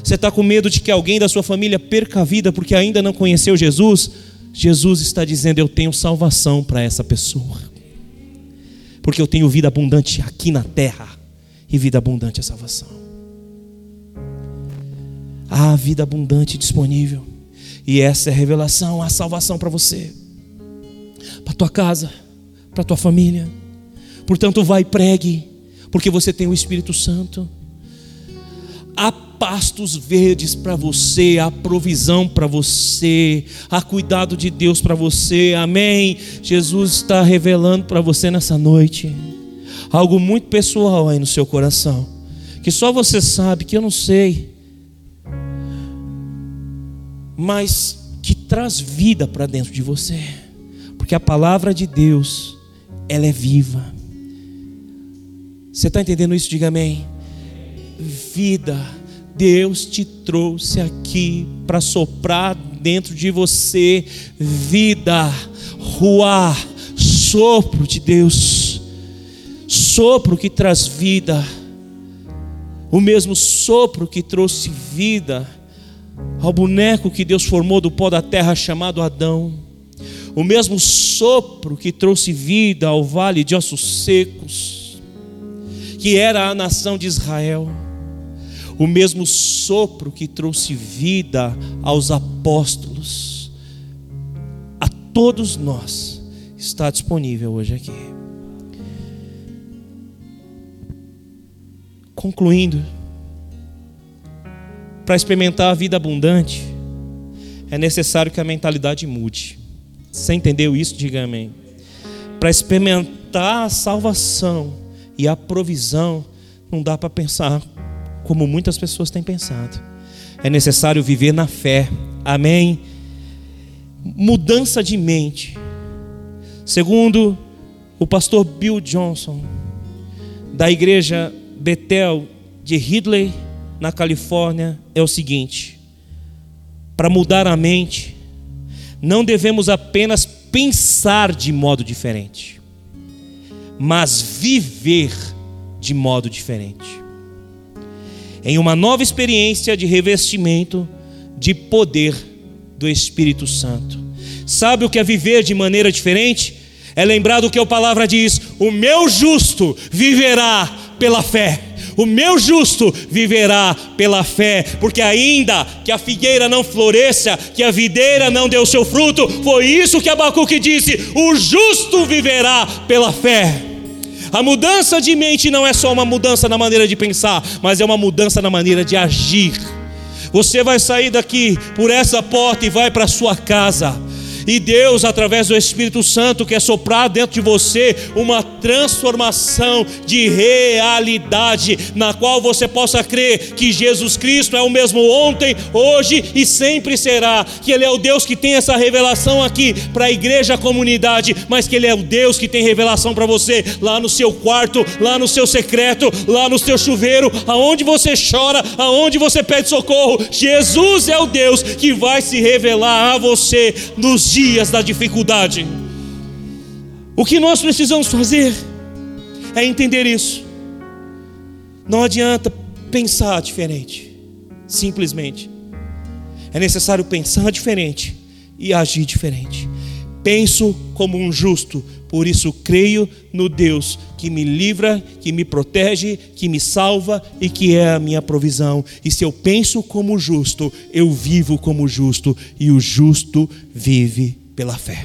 você está com medo de que alguém da sua família perca a vida porque ainda não conheceu Jesus, Jesus está dizendo: Eu tenho salvação para essa pessoa, porque eu tenho vida abundante aqui na terra, e vida abundante é salvação. Há vida abundante disponível, e essa é a revelação, a salvação para você, para tua casa, para tua família. Portanto, vai e pregue, porque você tem o Espírito Santo. Há pastos verdes para você, há provisão para você, há cuidado de Deus para você, amém? Jesus está revelando para você nessa noite algo muito pessoal aí no seu coração, que só você sabe, que eu não sei, mas que traz vida para dentro de você, porque a palavra de Deus, ela é viva. Você está entendendo isso? Diga amém. Vida, Deus te trouxe aqui para soprar dentro de você vida, rua, sopro de Deus, sopro que traz vida, o mesmo sopro que trouxe vida ao boneco que Deus formou do pó da terra chamado Adão, o mesmo sopro que trouxe vida ao vale de ossos secos, que era a nação de Israel o mesmo sopro que trouxe vida aos apóstolos, a todos nós, está disponível hoje aqui. Concluindo, para experimentar a vida abundante, é necessário que a mentalidade mude. Você entendeu isso? Diga amém. Para experimentar a salvação e a provisão, não dá para pensar como muitas pessoas têm pensado. É necessário viver na fé. Amém. Mudança de mente. Segundo o pastor Bill Johnson, da igreja Bethel de Ridley, na Califórnia, é o seguinte: para mudar a mente, não devemos apenas pensar de modo diferente, mas viver de modo diferente em uma nova experiência de revestimento de poder do Espírito Santo. Sabe o que é viver de maneira diferente? É lembrar do que a palavra diz: o meu justo viverá pela fé. O meu justo viverá pela fé, porque ainda que a figueira não floresça, que a videira não deu seu fruto, foi isso que Abacuque disse: o justo viverá pela fé. A mudança de mente não é só uma mudança na maneira de pensar, mas é uma mudança na maneira de agir. Você vai sair daqui por essa porta e vai para sua casa e Deus, através do Espírito Santo, quer soprar dentro de você uma transformação de realidade, na qual você possa crer que Jesus Cristo é o mesmo ontem, hoje e sempre será. Que Ele é o Deus que tem essa revelação aqui para a igreja, a comunidade, mas que Ele é o Deus que tem revelação para você lá no seu quarto, lá no seu secreto, lá no seu chuveiro, aonde você chora, aonde você pede socorro. Jesus é o Deus que vai se revelar a você nos dias da dificuldade. O que nós precisamos fazer é entender isso. Não adianta pensar diferente, simplesmente. É necessário pensar diferente e agir diferente. Penso como um justo, por isso creio no Deus que me livra, que me protege, que me salva e que é a minha provisão. E se eu penso como justo, eu vivo como justo, e o justo vive pela fé.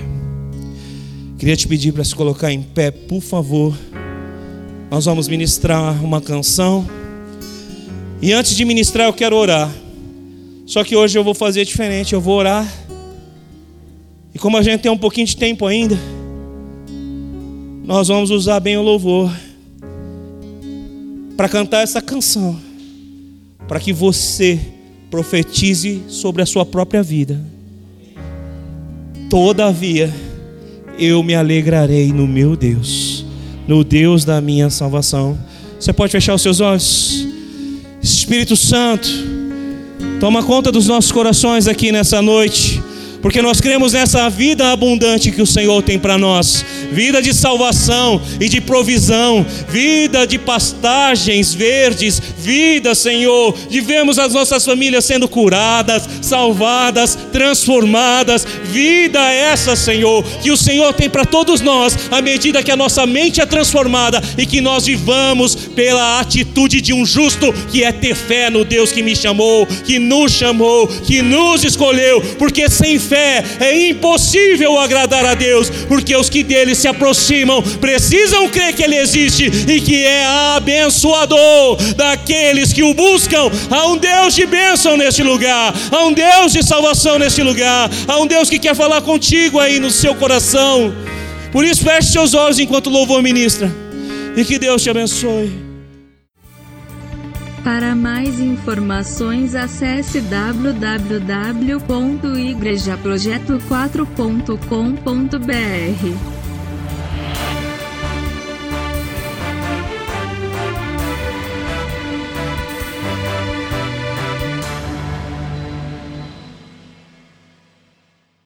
Queria te pedir para se colocar em pé, por favor. Nós vamos ministrar uma canção. E antes de ministrar, eu quero orar. Só que hoje eu vou fazer diferente. Eu vou orar E como a gente tem um pouquinho de tempo ainda, nós vamos usar bem o louvor para cantar essa canção, para que você profetize sobre a sua própria vida. Todavia, eu me alegrarei no meu Deus, no Deus da minha salvação. Você pode fechar os seus olhos? Espírito Santo, toma conta dos nossos corações aqui nessa noite porque nós cremos nessa vida abundante que o Senhor tem para nós vida de salvação e de provisão, vida de pastagens verdes, vida, Senhor, de vermos as nossas famílias sendo curadas, salvadas, transformadas, vida essa, Senhor, que o Senhor tem para todos nós, à medida que a nossa mente é transformada e que nós vivamos pela atitude de um justo, que é ter fé no Deus que me chamou, que nos chamou, que nos escolheu, porque sem fé é impossível agradar a Deus, porque os que dele se aproximam precisam crer que ele existe e que é abençoador daqueles que o buscam. Há um Deus de bênção neste lugar, há um Deus de salvação neste lugar, há um Deus que quer falar contigo aí no seu coração. Por isso, feche seus olhos enquanto o louvor ministra. E que Deus te abençoe. Para mais informações acesse www.igrejaprojeto4.com.br.